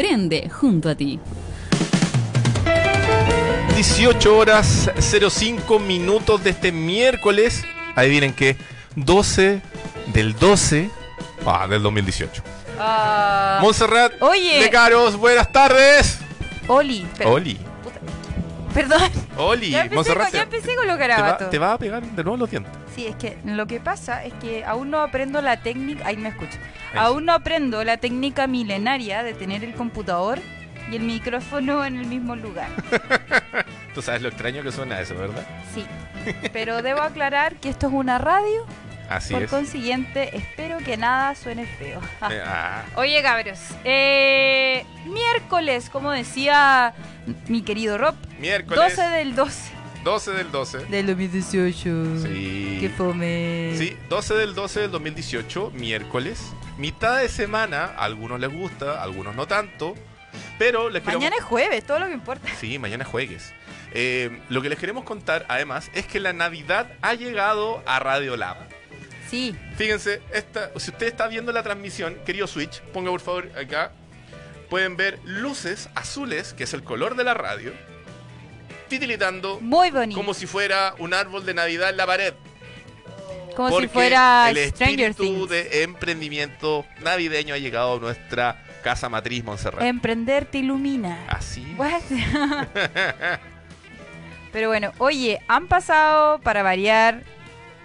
Prende junto a ti. 18 horas 05 minutos de este miércoles. Adivinen qué. 12 del 12 ah, del 2018. Ah, Montserrat oye. de Caros, buenas tardes. Oli. Oli. Perdón. Oli, Ya empecé, Montserrat. con, ya empecé con los te, va, te va a pegar de nuevo los dientes. Sí, es que lo que pasa es que aún no aprendo la técnica. Ahí me escucho. Ahí Aún no aprendo la técnica milenaria de tener el computador y el micrófono en el mismo lugar. Tú sabes lo extraño que suena eso, ¿verdad? Sí. Pero debo aclarar que esto es una radio. Así por es. consiguiente, espero que nada suene feo. Eh, ah, Oye, cabros. eh, miércoles, como decía mi querido Rob, miércoles 12 del 12 12 del 12. del 2018. Sí. Qué fome. Sí, 12 del 12 del 2018, miércoles. Mitad de semana, a algunos les gusta, a algunos no tanto. Pero les queremos... Mañana es jueves, todo lo que importa. Sí, mañana juegues. Eh, lo que les queremos contar, además, es que la Navidad ha llegado a Radio Lab. Sí. Fíjense, esta, si usted está viendo la transmisión, querido Switch, ponga por favor acá. Pueden ver luces azules, que es el color de la radio, titilitando Muy bonito. como si fuera un árbol de Navidad en la pared. Como si Porque fuera el Stranger espíritu Things. de emprendimiento navideño ha llegado a nuestra casa matriz Montserrat. Emprender te ilumina. Así. Pero bueno, oye, han pasado para variar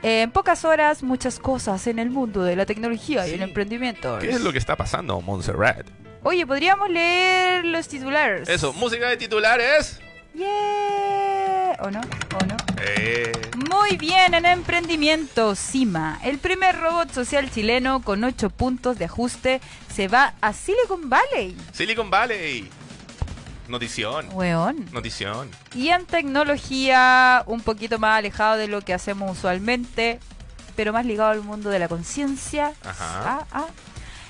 en pocas horas muchas cosas en el mundo de la tecnología y Sí. el emprendimiento. ¿Qué es lo que está pasando, Montserrat? Oye, podríamos leer los titulares. Eso, música de titulares. Yeah. ¿O no? ¿O no? Eh, Muy bien, en emprendimiento, Cima, el primer robot social chileno con 8 puntos de ajuste, se va a Silicon Valley. Silicon Valley. Notición. Weón. Notición. Y en tecnología, un poquito más alejado de lo que hacemos usualmente, pero más ligado al mundo de la conciencia. Ajá. Ah, ah.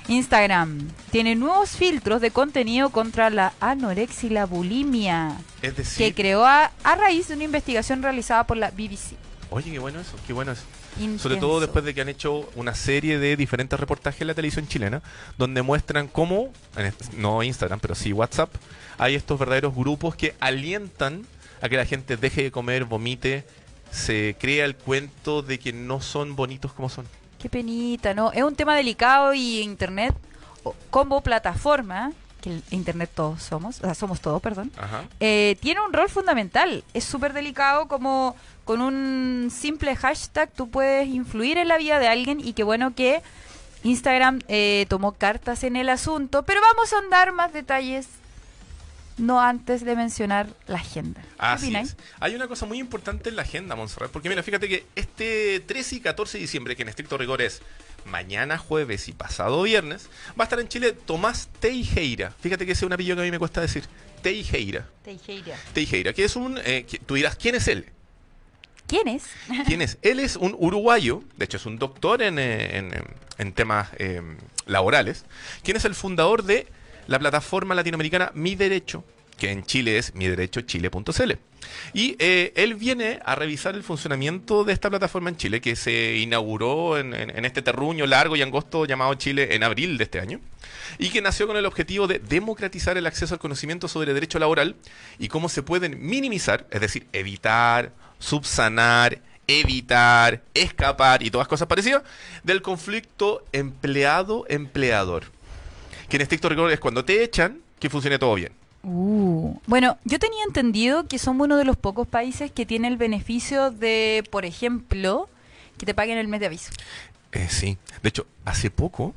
Instagram tiene nuevos filtros de contenido contra la anorexia y la bulimia, Es que decir, creó a, a raíz de una investigación realizada por la BBC. oye, qué bueno eso, qué bueno eso. Sobre todo después de que han hecho una serie de diferentes reportajes en la televisión chilena, donde muestran cómo, no Instagram, pero sí WhatsApp, hay estos verdaderos grupos que alientan a que la gente deje de comer, vomite, se crea el cuento de que no son bonitos como son. Qué penita, ¿no? Es un tema delicado y Internet, como plataforma, que Internet todos somos, o sea, somos todos, perdón, eh, tiene un rol fundamental. Es súper delicado como con un simple hashtag tú puedes influir en la vida de alguien y qué bueno que Instagram eh, tomó cartas en el asunto, pero vamos a andar más detalles no antes de mencionar la agenda. ¿Qué Así es. Hay una cosa muy importante en la agenda, Montserrat, porque mira, fíjate que este 13 y 14 de diciembre, que en estricto rigor es mañana jueves y pasado viernes, va a estar en Chile Tomás Teijeira. Fíjate que ese es un apellido que a mí me cuesta decir. Teijeira. Teijeira. Teijeira, que es un... eh, que- tú dirás, ¿quién es él? ¿Quién es? ¿Quién es? Él es un uruguayo, de hecho es un doctor en, en, eh, en temas eh, laborales, quien es el fundador de la plataforma latinoamericana Mi Derecho, que en Chile es miderechochile.cl. Y eh, él viene a revisar el funcionamiento de esta plataforma en Chile, que se inauguró en, en- este terruño largo y angosto llamado Chile en abril de este año, y que nació con el objetivo de democratizar el acceso al conocimiento sobre derecho laboral y cómo se pueden minimizar, es decir, evitar, subsanar, evitar, escapar y todas cosas parecidas del conflicto empleado-empleador. Que en estricto rigor es cuando te echan que funcione todo bien. Uh, bueno, yo tenía entendido que somos uno de los pocos países que tiene el beneficio de, por ejemplo, que te paguen el mes de aviso. Eh, sí. De hecho, hace poco,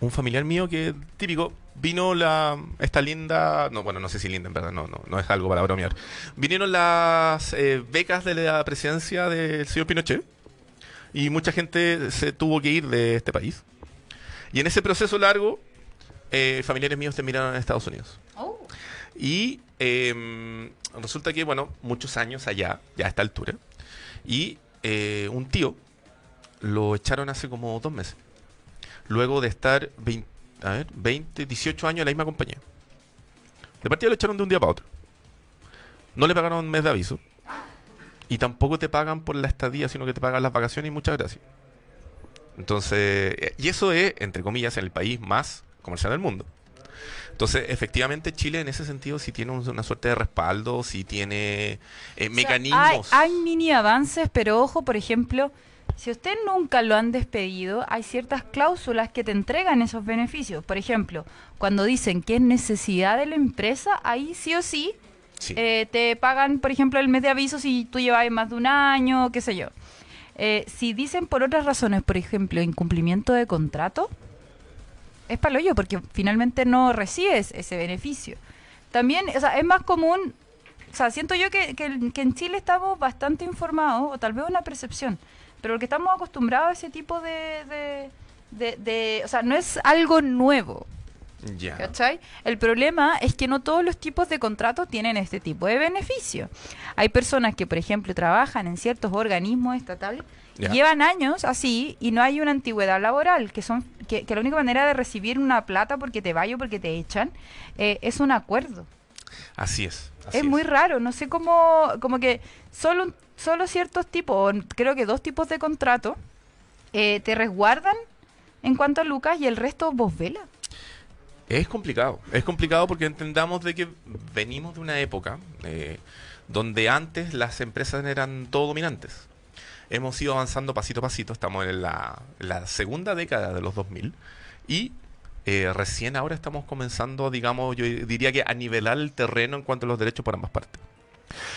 un familiar mío que típico vino la esta linda, no bueno, no sé si linda en verdad, no, no, no es algo para bromear. Vinieron las eh, becas de la presidencia del señor Pinochet y mucha gente se tuvo que ir de este país. Y en ese proceso largo, eh, familiares míos terminaron en Estados Unidos. Y eh, resulta que, bueno, muchos años allá, ya a esta altura, y eh, un tío lo echaron hace como dos meses. Luego de estar 20, a ver, 20, 18 años en la misma compañía. De partida lo echaron de un día para otro. No le pagaron un mes de aviso. Y tampoco te pagan por la estadía, sino que te pagan las vacaciones y muchas gracias. Entonces, eh, y eso es, entre comillas, en el país más comercial del mundo. Entonces, efectivamente, Chile en ese sentido sí tiene un- una suerte de respaldo, sí tiene eh, sea, mecanismos. hay, hay mini avances, pero ojo, por ejemplo, si usted nunca lo han despedido, hay ciertas cláusulas que te entregan esos beneficios. Por ejemplo, cuando dicen que es necesidad de la empresa, ahí sí o sí Sí. eh, te pagan, por ejemplo, el mes de aviso si tú llevas más de un año, qué sé yo. Eh, si dicen por otras razones, por ejemplo, incumplimiento de contrato, es paloyo porque finalmente no recibes ese beneficio. También, o sea, es más común, o sea, siento yo que, que- que en Chile estamos bastante informados, o tal vez una percepción, pero porque estamos acostumbrados a ese tipo de, de, de- de- o sea, no es algo nuevo. ya. ¿Cachai? El problema es que no todos los tipos de contratos tienen este tipo de beneficio. Hay personas que, por ejemplo, trabajan en ciertos organismos estatales llevan años así y no hay una antigüedad laboral, que son que, que la única manera de recibir una plata porque te vaya o porque te echan eh, es un acuerdo. Así es. así es muy raro, no sé cómo, como que solo, solo ciertos tipos, creo que dos tipos de contrato eh, te resguardan en cuanto a Lucas y el resto vos vela. Es complicado, es complicado porque entendamos de que venimos de una época eh, donde antes las empresas eran todo dominantes. Hemos ido avanzando pasito a pasito, estamos en la, segunda década de los 2000 y eh, recién ahora estamos comenzando, digamos, yo diría que a nivelar el terreno en cuanto a los derechos por ambas partes.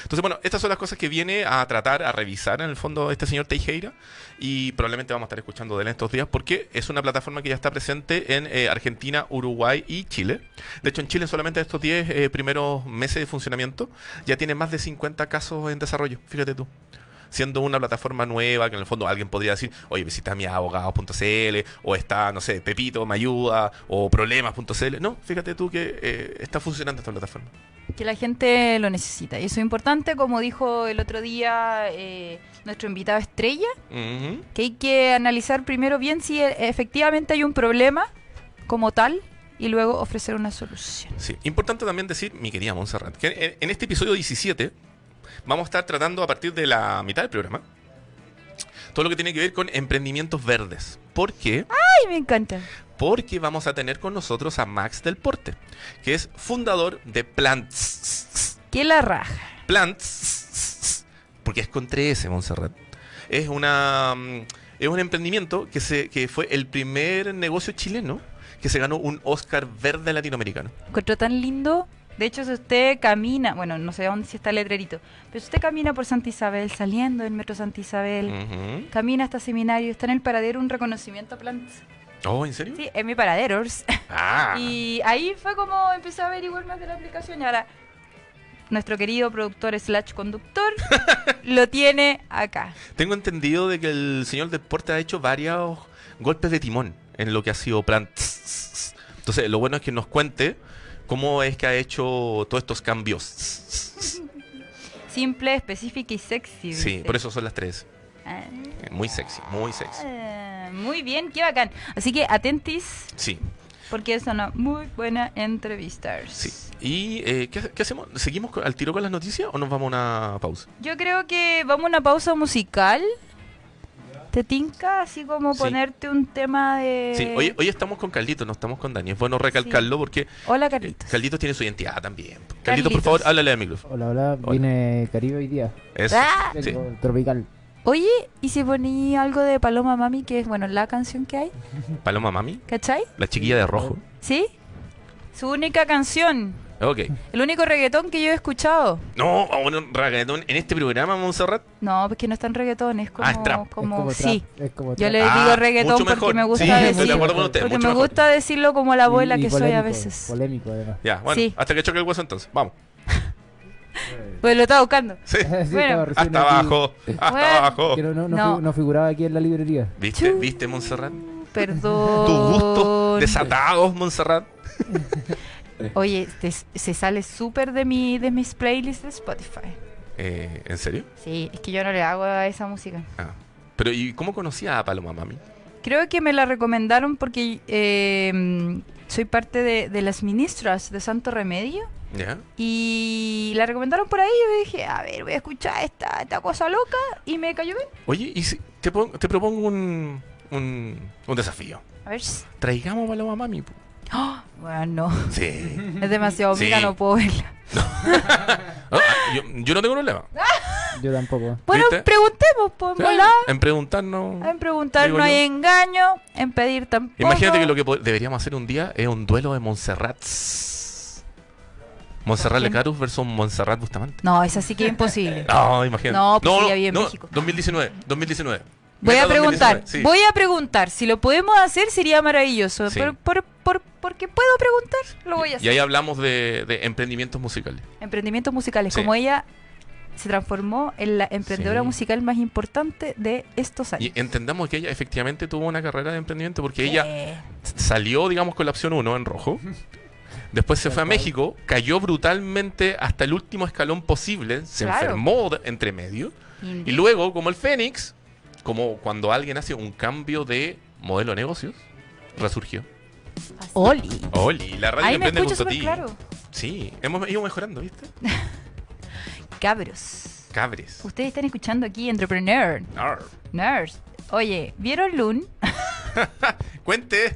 Entonces, bueno, estas son las cosas que viene a tratar, a revisar en el fondo este señor Teijeira y probablemente vamos a estar escuchando de él en estos días porque es una plataforma que ya está presente en eh, Argentina, Uruguay y Chile. De hecho, en Chile solamente estos 10 eh, primeros meses de funcionamiento ya tiene más de 50 casos en desarrollo, fíjate tú. Siendo una plataforma nueva, que en el fondo alguien podría decir, oye, visita mi abogado.cl, o está, no sé, Pepito me ayuda, o problemas.cl. No, fíjate tú que eh, está funcionando esta plataforma. que la gente lo necesita. Y eso es importante, como dijo el otro día eh, nuestro invitado estrella, que hay que analizar primero bien si e- efectivamente hay un problema como tal y luego ofrecer una solución. Sí, importante también decir, mi querida Montserrat, que en, en este episodio 17 vamos a estar tratando a partir de la mitad del programa todo lo que tiene que ver con emprendimientos verdes. ¿Por qué? ¡Ay, me encanta! Porque vamos a tener con nosotros a Max del Porte, que es fundador de Plants. ¡Qué la raja! Plants, porque es con 3S, Montserrat. Es una mm, es un emprendimiento que se que fue el primer negocio chileno que se ganó un Oscar verde latinoamericano. Encuentro tan lindo. De hecho, si usted camina, bueno, no sé dónde si está el letrerito, pero si usted camina por Santa Isabel, saliendo del metro Santa Isabel, camina hasta seminario, está en el paradero un reconocimiento a plantas. Oh, ¿en serio? Sí, en mi paradero. Ah. Y ahí fue como empecé a averiguar más de la aplicación y ahora nuestro querido productor slash conductor lo tiene acá. Tengo entendido de que el señor Deporte ha hecho varios golpes de timón en lo que ha sido plan. Entonces, lo bueno es que nos cuente cómo es que ha hecho todos estos cambios. Simple, específica y sexy. Sí, dice. por eso son las tres. Ah, Muy sexy, muy sexy. muy bien, qué bacán. Así que atentis Sí, porque es una muy buena entrevista. sí. ¿Y eh, ¿qué, qué hacemos? ¿Seguimos al tiro con las noticias o nos vamos a una pausa? Yo creo que vamos a una pausa musical. ¿Te tinca? Así como Sí. ponerte un tema de... Sí, hoy, hoy estamos con Carlitos, no estamos con Dani. Es bueno recalcarlo porque Hola, eh, Carlitos. Carlitos tiene su identidad también. Carlitos, Carlitos. por favor, háblale al micrófono. Hola, hola, Hola. vine Caribe hoy día. Eso. Ah. Sí. Tropical. Oye, ¿y si poní algo de Paloma Mami, que es, bueno, la canción que hay? Paloma Mami, ¿Cachai? la chiquilla de rojo. ¿Sí? Su única canción. Ok. El único reggaetón que yo he escuchado. No, vamos a un reggaetón en este programa, Montserrat. No, porque no es tan reggaetón, es como... Ah, es trap. como- es como sí. trap, es como Yo trap. le Ah, digo reggaetón mucho porque me gusta Sí, decir... estoy de acuerdo con usted, porque mucho me mejor. gusta decirlo como la abuela Y- y que soy a polémico, veces. Polémico, además. Ya, bueno, Sí. hasta que choque el hueso entonces. Vamos. Pues lo estaba buscando. Sí. Sí, Bueno. Hasta aquí, abajo, hasta Bueno. abajo. Que no, no, no No. fi- no figuraba aquí en la librería. ¿Viste? ¿Viste, Montserrat? Perdón. Tus gustos desatados, Montserrat. Oye, te- se sale súper de mi de mis playlists de Spotify. Eh, ¿En serio? Sí, es que yo no le hago a esa música. Ah. Pero, ¿y cómo conocía a Paloma Mami? Creo que me la recomendaron porque eh, soy parte de, de las ministras de Santo Remedio ¿Ya? y la recomendaron por ahí y yo dije, a ver, voy a escuchar esta, esta cosa loca y me cayó bien. Oye, y si te, pon- te propongo un, un, un desafío. A ver. Traigamos a Paloma Mami. po. ¡Ah! Bueno, no. Sí. Es demasiado Sí. amiga, no puedo verla. Ah, yo, yo no tengo problema. Yo tampoco. Bueno, ¿Viste? preguntemos, pues, Sí. En preguntarnos. En preguntar no hay engaño, en pedir tampoco. Imagínate que lo que deberíamos hacer un día es un duelo de Montserrat. Montserrat? Lecarus versus Montserrat Bustamante. No, es así que es imposible. No, imagínate. No, pues en México. 2019, 2019. Voy a preguntar, 2019, sí. voy a preguntar. Si lo podemos hacer sería maravilloso. Sí. Por, por, por- porque puedo preguntar, lo voy a hacer. Y ahí hablamos de, de emprendimientos musicales. Emprendimientos musicales, Sí. como ella se transformó en la emprendedora Sí. musical más importante de estos años. Y entendamos que ella efectivamente tuvo una carrera de emprendimiento porque ella Eh, salió, digamos, con la opción 1 en rojo. Después se fue a. México, cayó brutalmente hasta el último escalón posible, se Claro. enfermó entre medio. Y luego, como el Fénix, como cuando alguien hace un cambio de modelo de negocios, resurgió. Oli. Oli, la radio Ahí me emprende escucho junto a súper ti. claro. Sí, hemos ido mejorando, ¿viste? Cabros. Cabres. Ustedes están escuchando aquí Entrepreneur. Arr. Nerds. Oye, ¿vieron Loon? Cuente.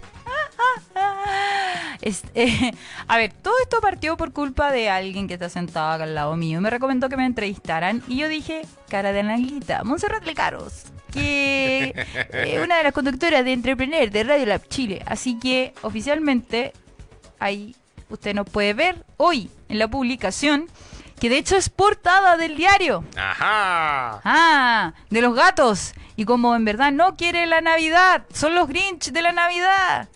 Es- eh, a ver, todo esto partió por culpa de alguien que está sentado acá al lado mío. Me recomendó que me entrevistaran y yo dije, cara de analguita, Montserrat Lecaros, que eh, una de las conductoras de Entrepreneur de Radio Lab Chile. Así que oficialmente ahí usted nos puede ver hoy en la publicación, que de hecho es portada del diario. Ajá. Ah, de los gatos. Y como en verdad no quiere la Navidad, son los Grinch de la Navidad.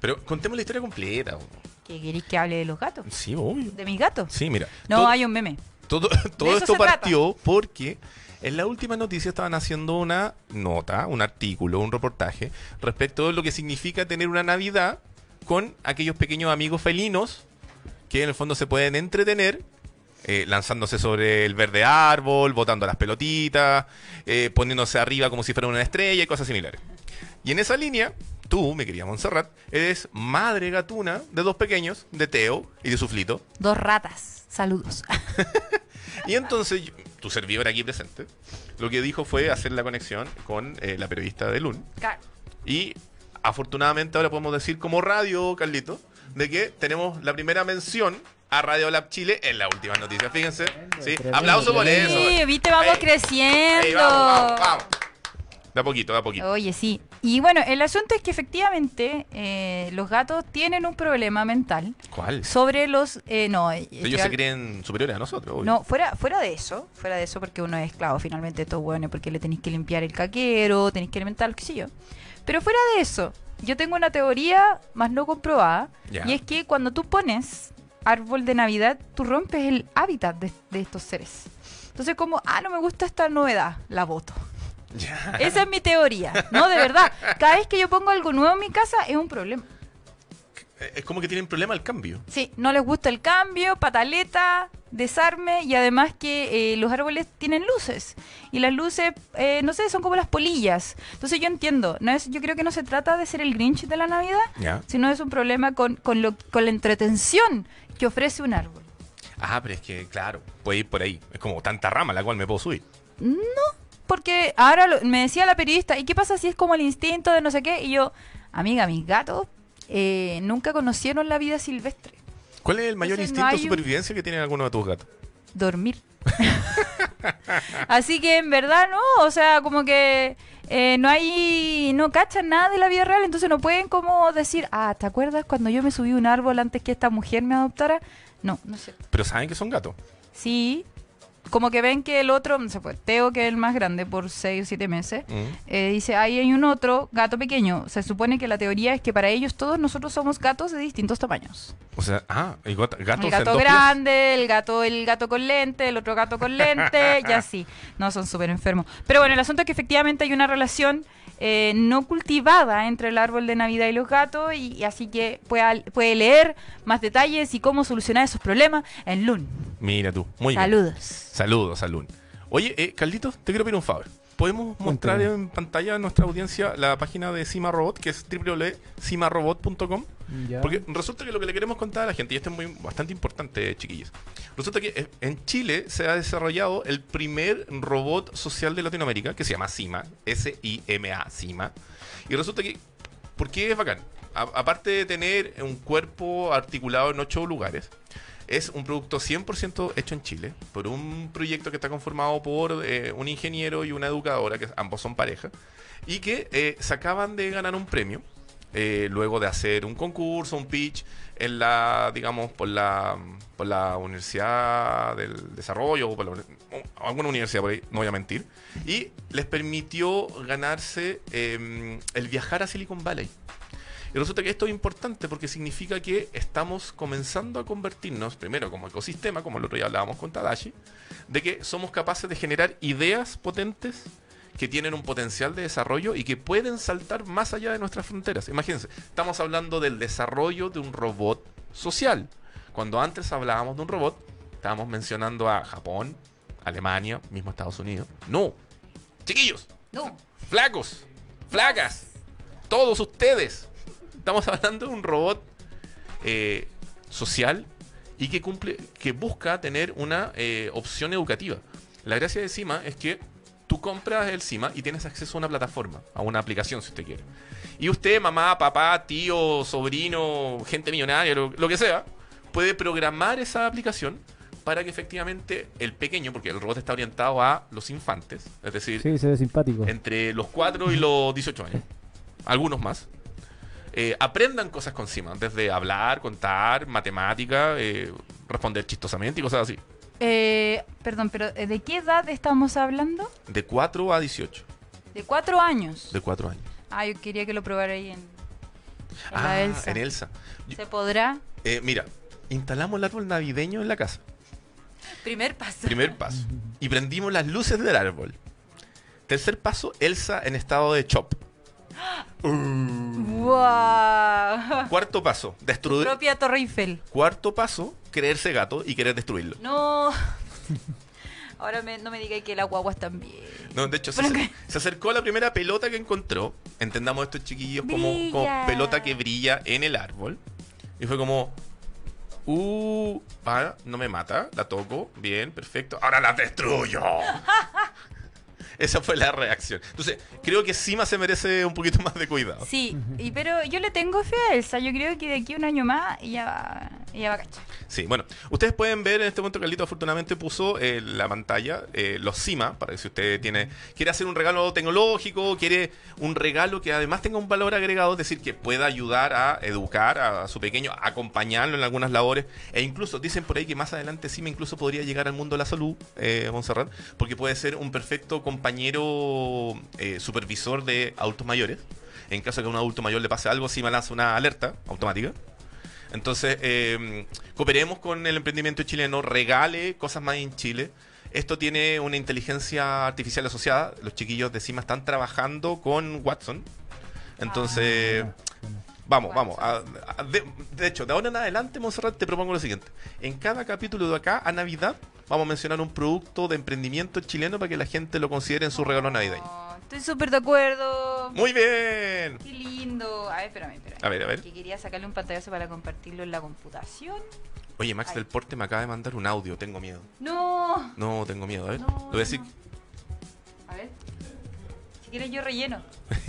Pero contemos la historia completa. ¿Qué queréis que hable de los gatos? Sí, obvio. ¿De mis gatos? Sí, mira. No, todo, hay un meme. todo, todo esto trata. partió porque en la última noticia estaban haciendo una nota, un artículo, un reportaje respecto de lo que significa tener una Navidad con aquellos pequeños amigos felinos que en el fondo se pueden entretener eh, lanzándose sobre el verde árbol, botando las pelotitas, eh, poniéndose arriba como si fuera una estrella y cosas similares. Y en esa línea, tú, mi querida Montserrat, eres madre gatuna de dos pequeños, de Teo y de Suflito. Dos ratas. Saludos. Y entonces, yo- tu servidor aquí presente, lo que dijo fue hacer la conexión con eh, la periodista de LUN. Claro. Y afortunadamente ahora podemos decir como radio, Carlito, de que tenemos la primera mención a Radio Lab Chile en las últimas noticias. Fíjense. Sí, tremendo. aplauso por eso. Sí, viste, vamos Ey, creciendo. ey, vamos, vamos, vamos. De a poquito, de a poquito. Oye, sí. Y bueno, el asunto es que efectivamente eh, los gatos tienen un problema mental ¿Cuál? sobre los... eh, no, eh, Ellos estoy se creen superiores a nosotros. obvio. No, fuera, fuera de eso, fuera de eso, porque uno es esclavo finalmente de estos hueones, porque le tenéis que limpiar el caquero, tenéis que alimentar, qué sé yo. Pero fuera de eso, yo tengo una teoría más no comprobada, Ya. y es que cuando tú pones árbol de Navidad, tú rompes el hábitat de, de estos seres. Entonces como, ah, no me gusta esta novedad, la voto. Ya. Esa es mi teoría, ¿no? De verdad. Cada vez que yo pongo algo nuevo en mi casa es un problema. Es como que tienen problema al cambio. Sí, no les gusta el cambio, pataleta, desarme y además que eh, los árboles tienen luces y las luces, eh, no sé, son como las polillas. Entonces yo entiendo, no es, yo creo que no se trata de ser el Grinch de la Navidad, sino es un problema con, con, lo, con la entretención que ofrece un árbol. Ah, pero es que, claro, puede ir por ahí. Es como tanta rama a la cual me puedo subir. Porque ahora lo- me decía la periodista, ¿y qué pasa si es como el instinto de no sé qué? Y yo, amiga, mis gatos eh, nunca conocieron la vida silvestre. ¿Cuál es el mayor Entonces, no instinto de un- supervivencia que tienen algunos de tus gatos? dormir. Así que en verdad no, o sea, como que eh, no hay, no cachan nada de la vida real, entonces no pueden como decir, ah, ¿te acuerdas cuando yo me subí a un árbol antes que esta mujer me adoptara? No, no sé. Pero saben que son gatos. Sí, como que ven que el otro, no sé, pues, Teo, que es el más grande por 6 o 7 meses, Mm. eh, dice, ahí hay un otro gato pequeño. Se supone que la teoría es que para ellos todos nosotros somos gatos de distintos tamaños. O sea, ah, el gato, gatos El gato grande, el gato, el gato con lente, el otro gato con lente, y así. No, son súper enfermos. Pero bueno, el asunto es que efectivamente hay una relación eh, no cultivada entre el árbol de Navidad y los gatos, y, y así que puede, puede leer más detalles y cómo solucionar esos problemas en LUN. Mira tú, muy bien. Saludos. Saludos, Salud. Oye, eh, Carlitos, te quiero pedir un favor. ¿Podemos mostrar Cuéntame. en pantalla a nuestra audiencia la página de Cima Robot, que es www.cimarobot.com? Porque resulta que lo que le queremos contar a la gente, y esto es muy, bastante importante, chiquillos, resulta que eh, en Chile se ha desarrollado el primer robot social de Latinoamérica, que se llama CIMA, S-I-M-A, CIMA. Y resulta que, ¿por qué es bacán? a- aparte de tener un cuerpo articulado en ocho lugares, es un producto 100% hecho en Chile por un proyecto que está conformado por eh, un ingeniero y una educadora, que ambos son pareja, y que eh, se acaban de ganar un premio eh, luego de hacer un concurso, un pitch en la, digamos, por la, por la Universidad del Desarrollo, o por la alguna universidad por ahí, no voy a mentir, y les permitió ganarse eh, el viajar a Silicon Valley. Y resulta que esto es importante porque significa que estamos comenzando a convertirnos, primero como ecosistema, como el otro día hablábamos con Tadashi, de que somos capaces de generar ideas potentes que tienen un potencial de desarrollo y que pueden saltar más allá de nuestras fronteras. Imagínense, estamos hablando del desarrollo de un robot social. Cuando antes hablábamos de un robot, estábamos mencionando a Japón, Alemania, mismo Estados Unidos. No, chiquillos, No. flacos, flacas, todos ustedes. Estamos hablando de un robot eh, social y que cumple, que busca tener una eh, opción educativa. La gracia de Cima es que tú compras el Cima y tienes acceso a una plataforma, a una aplicación si usted quiere. Y usted, mamá, papá, tío, sobrino, gente millonaria, lo, lo que sea, puede programar esa aplicación para que efectivamente el pequeño, porque el robot está orientado a los infantes, es decir, Sí, se ve simpático. entre los 4 y los 18 años, algunos más, eh, aprendan cosas con Cima, desde hablar, contar, matemática, eh, responder chistosamente y cosas así. Eh, perdón, pero eh, ¿de qué edad estamos hablando? De 4 a 18, De cuatro años. de 4 años. Ah, yo quería que lo probara ahí en, en Ah, la Elsa. en Elsa. Yo- ¿Se podrá? eh, mira, instalamos el árbol navideño en la casa, Primer paso. primer paso, y prendimos las luces del árbol. Tercer paso, Elsa en estado de chop. ¡Wow! Cuarto paso, destruir. Propia Torre Eiffel. Cuarto paso, creerse gato y querer destruirlo. No. Ahora me- no me diga que las guaguas también. No, de hecho, se, que- se acercó a la primera pelota que encontró. Entendamos estos chiquillos como, pelota que brilla en el árbol. Y fue como, uh, ah, no me mata, la toco, bien, perfecto, ahora la destruyo. Esa fue la reacción. Entonces, creo que Sima se merece un poquito más de cuidado. Sí, y, pero yo le tengo fe a Elsa. Yo creo que de aquí a un año más ella va, ella va a cachar. Sí, bueno, ustedes pueden ver en este momento Carlito afortunadamente puso eh, la pantalla eh, los CIMA, para que si usted tiene quiere hacer un regalo tecnológico, quiere un regalo que además tenga un valor agregado, es decir, que pueda ayudar a educar a, su pequeño, acompañarlo en algunas labores, e incluso dicen por ahí que más adelante CIMA incluso podría llegar al mundo de la salud, eh, Montserrat, porque puede ser un perfecto compañero eh, supervisor de adultos mayores. En caso de que a un adulto mayor le pase algo, CIMA lanza una alerta automática. Entonces, eh, cooperemos con el emprendimiento chileno, regale cosas más en Chile. Esto tiene una inteligencia artificial asociada. Los chiquillos de CIMA están trabajando con Watson. Entonces, vamos, vamos. a- a- de, de hecho, de ahora en adelante, Monserrat, te propongo lo siguiente. En cada capítulo de acá, a Navidad, vamos a mencionar un producto de emprendimiento chileno para que la gente lo considere en su regalo navideño. Oh, estoy súper de acuerdo. Muy bien. Qué lindo. A ver, espérame, espérame. A ver, a ver. Que quería sacarle un pantallazo para compartirlo en la computación. Oye, Max Ay. del Porte me acaba de mandar un audio. Tengo miedo. No. No, tengo miedo. A ver. No, Lo voy a decir. no. Si quieres yo relleno.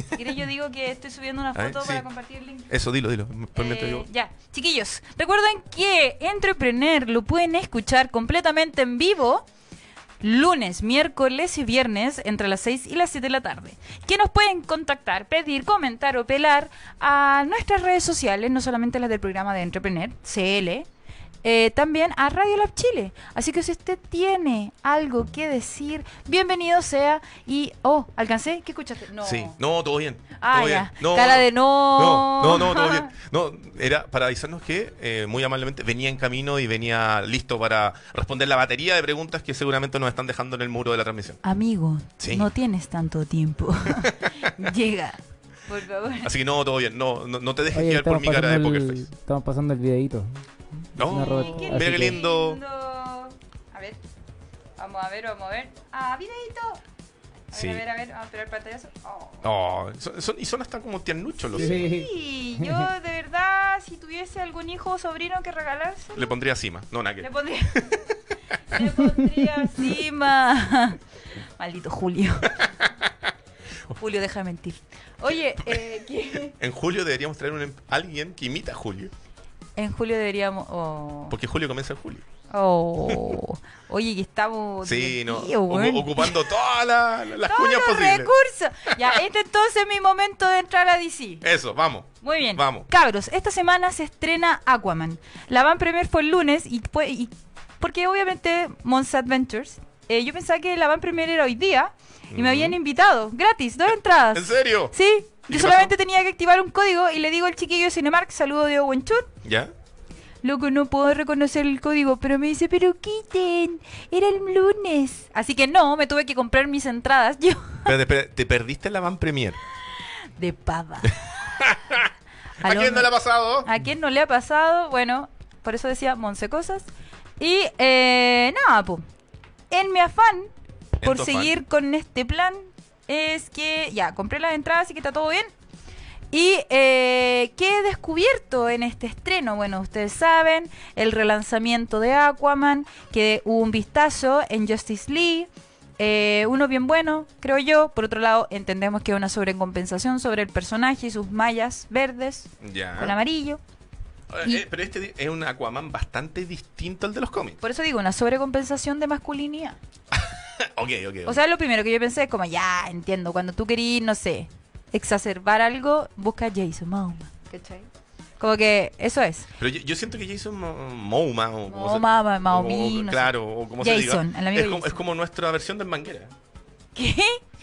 Si quieres yo digo que estoy subiendo una foto sí. para compartir el link. Eso, dilo, dilo. Eh, yo- ya, chiquillos, recuerden que Entrepreneur lo pueden escuchar completamente en vivo lunes, miércoles y viernes entre las 6 y las 7 de la tarde. Que nos pueden contactar, pedir, comentar o pelar a nuestras redes sociales, no solamente las del programa de Entrepreneur, CL, eh, también a Radio Lab Chile. Así que si usted tiene algo que decir, bienvenido sea. Y, oh, ¿alcancé? ¿Qué escuchaste? No. Sí, no, todo bien. Ah, todo ya. bien. No, Cara no, de no. No, no, no, todo bien. No, era para avisarnos que eh, muy amablemente venía en camino y venía listo para responder la batería de preguntas que seguramente nos están dejando en el muro de la transmisión. Amigo, Sí. no tienes tanto tiempo. Llega, por favor. Así que no, todo bien. No, no, no te dejes Oye, guiar por mi cara de pasando, poker el, face. estamos pasando el videito. No, mira qué lindo. A ver, vamos a ver, vamos a ver. Ah, videito. A Sí. ver, a ver, a ver, vamos a esperar el pantallazo. Oh. Oh, son, son- y son hasta como tiernuchos los. Sí. Sí, yo de verdad, si tuviese algún hijo o sobrino que regalarse, Le pondría cima. No, nada le pondría. le pondría encima. Maldito Julio. Julio, deja de mentir. Oye, eh, ¿qué? En julio deberíamos traer un, em- alguien que imita a Julio. En julio deberíamos... oh. Porque julio comienza en julio. Oh. Oye, que estamos... Sí, no. ocupando todas la- las Todos cuñas los posibles. recursos. Ya, este entonces es mi momento de entrar a DC. Eso, vamos. Muy bien. Vamos. Cabros, esta semana se estrena Aquaman. La van premier fue el lunes y, fue- y- porque obviamente Monster Adventures. eh, yo pensaba que la van premier era hoy día y me habían invitado gratis, dos entradas. ¿En serio? Sí. ¿Y Yo solamente pasó? tenía que activar un código y le digo al chiquillo de Cinemark, saludo de Owen Chun. ¿Ya? Loco, no puedo reconocer el código, pero me dice, pero quiten, era el lunes. Así que no, me tuve que comprar mis entradas yo espérate, te perdiste la van premier. de pava. ¿A quién no le ha pasado? ¿A quién no le ha pasado? Bueno, por eso decía Monse Cosas. Y eh, nada, po. En mi afán por seguir con este plan es que ya compré las entradas, así que está todo bien. Y eh, ¿qué he descubierto en este estreno? Bueno, ustedes saben, el relanzamiento de Aquaman, que hubo un vistazo en Justice League. eh, uno bien bueno, creo yo. Por otro lado, entendemos que es una sobrecompensación sobre el personaje y sus mallas verdes con amarillo. Eh, Y- eh, pero este es un Aquaman bastante distinto al de los cómics. Por eso digo, una sobrecompensación de masculinidad. ok, ok. ok. O sea, lo primero que yo pensé es como, ya, entiendo, cuando tú querís, no sé, exacerbar algo, busca a Jason Momoa. ¿Cachai? Como que eso es. Pero yo, yo siento que Jason Mo- Momoa o como se- Maomí, o- no sé. claro, o como se diga, Jason, el amigo es, como, Jason. es como nuestra versión del Manguera. ¿Qué?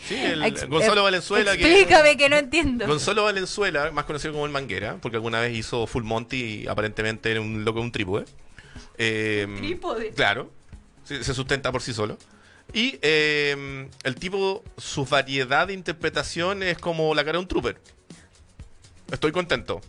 Sí, el Ex- Gonzalo eh, Valenzuela que Explícame que no entiendo. Gonzalo Valenzuela, más conocido como el Manguera, porque alguna vez hizo Full Monty y aparentemente era un loco de un trípode. Eh, Trípode. Claro, se, se sustenta por sí solo. Y eh, el tipo, su variedad de interpretación es como la cara de un trooper. Estoy contento.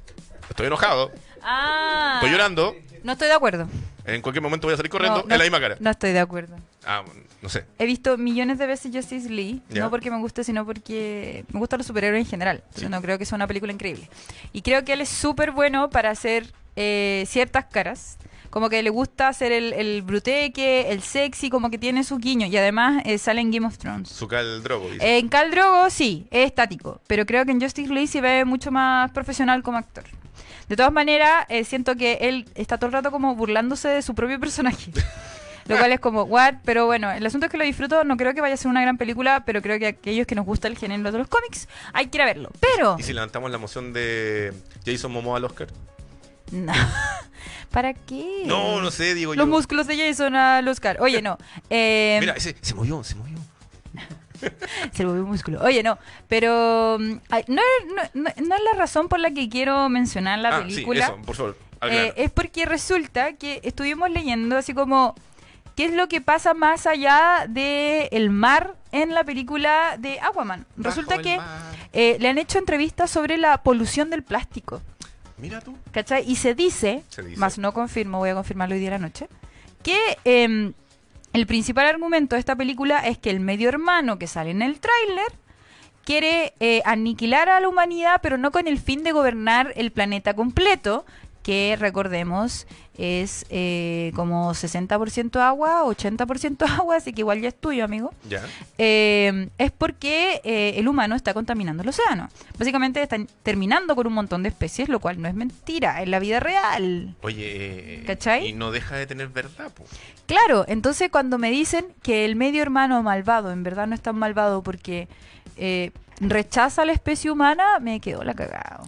Estoy enojado. Ah. Estoy llorando. No estoy de acuerdo. En cualquier momento voy a salir corriendo No, no- en la misma cara. No estoy de acuerdo. Ah, no sé. He visto millones de veces Justice League, Ya. no porque me guste, sino porque me gustan los superhéroes en general. Sí. no creo que sea una película increíble. Y creo que él es súper bueno para hacer eh, ciertas caras. Como que le gusta hacer el, el bruteque, el sexy, como que tiene sus guiños. Y además eh, sale en Game of Thrones. Zucal Drogo. dice. En Cal Drogo sí, es estático, pero creo que en Justice League se ve mucho más profesional como actor. De todas maneras, eh, siento que él está todo el rato como burlándose de su propio personaje. Lo cual es como, what? Pero bueno, el asunto es que lo disfruto, no creo que vaya a ser una gran película, pero creo que aquellos que nos gusta el género de los cómics, hay que ir a verlo. Pero... ¿Y si levantamos la moción de Jason Momoa al Oscar? No. ¿Para qué? No, no sé, digo Los yo. músculos de Jason al Oscar. Oye, no. eh, Mira, ese, se movió, se movió. Se movió un músculo. Oye, no, pero mm, ay, no, es- no- no- no es la razón por la que quiero mencionar la ah, película. sí, eso, por favor. Eh, es porque resulta que estuvimos leyendo así como qué es lo que pasa más allá de el mar en la película de Aquaman. Resulta que eh, le han hecho entrevistas sobre la polución del plástico. Mira tú. ¿Cachai? Y se dice, Se dice. más no confirmo, voy a confirmarlo hoy día a la noche, que em, el principal argumento de esta película es que el medio hermano que sale en el tráiler quiere eh, aniquilar a la humanidad, pero no con el fin de gobernar el planeta completo, que recordemos es eh, como 60% agua, 80% agua, así que igual ya es tuyo, amigo. Ya. Eh, es porque eh, el humano está contaminando el océano. Básicamente están terminando con un montón de especies, lo cual no es mentira, es la vida real. Oye, eh, ¿Cachai? y no deja de tener verdad, po. Claro, entonces cuando me dicen que el medio hermano malvado en verdad no es tan malvado porque rechaza a la especie humana, me quedó la cagada.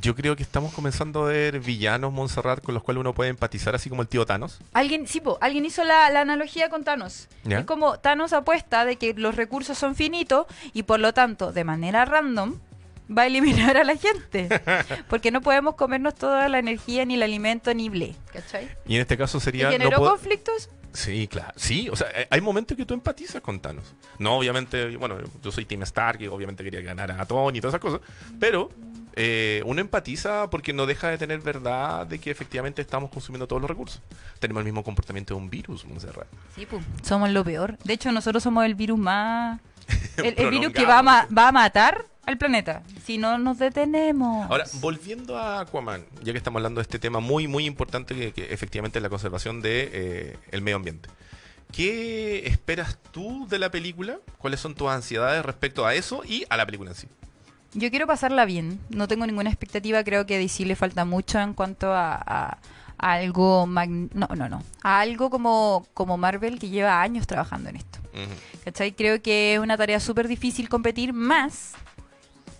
Yo creo que estamos comenzando a ver villanos Montserrat con los cuales uno puede empatizar, así como el tío Thanos. Alguien, sí, po, alguien hizo la, la analogía con Thanos. ¿Ya? Es como Thanos apuesta de que los recursos son finitos y por lo tanto, de manera random, va a eliminar a la gente. Porque no podemos comernos toda la energía, ni el alimento, ni ble. ¿Cachai? Y en este caso ¿Y sería... generó conflictos? Sí, claro. Sí, o sea, eh, hay momentos que tú empatizas con Thanos. No, obviamente, bueno, yo soy Team Stark y obviamente quería ganar a Tony y todas esas cosas. Pero eh, uno empatiza porque no deja de tener verdad de que efectivamente estamos consumiendo todos los recursos. Tenemos el mismo comportamiento de un virus, Montserrat. Sí, pues, somos lo peor. De hecho, nosotros somos el virus más... El, el virus que va a, ma- va a matar al planeta. Si no nos detenemos. Ahora, volviendo a Aquaman, ya que estamos hablando de este tema muy, muy importante que, que efectivamente es la conservación de eh, el medio ambiente. ¿qué esperas tú de la película? ¿Cuáles son tus ansiedades respecto a eso y a la película en sí? Yo quiero pasarla bien. No tengo ninguna expectativa. Creo que a DC le falta mucho en cuanto a, a- a algo. magn- No, no, no. A algo como, como Marvel que lleva años trabajando en esto. Ujú. ¿Cachai? Creo que es una tarea súper difícil competir. Más,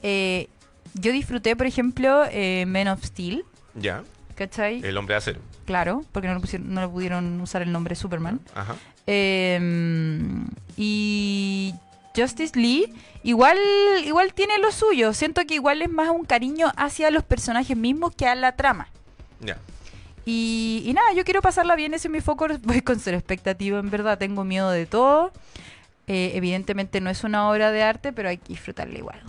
eh, yo disfruté, por ejemplo, eh, Men of Steel. Ya, ¿Cachai? el hombre de acero. Claro, porque no le, pusieron- no le pudieron usar el nombre Superman. Ajá. Eh, y Justice Lee igual igual tiene lo suyo. Siento que igual es más un cariño hacia los personajes mismos que a la trama. Ya. Y, y nada, yo quiero pasarla bien, ese es mi foco. Voy con cero expectativa, en verdad. Tengo miedo de todo. Eh, evidentemente no es una obra de arte, pero hay que disfrutarla igual.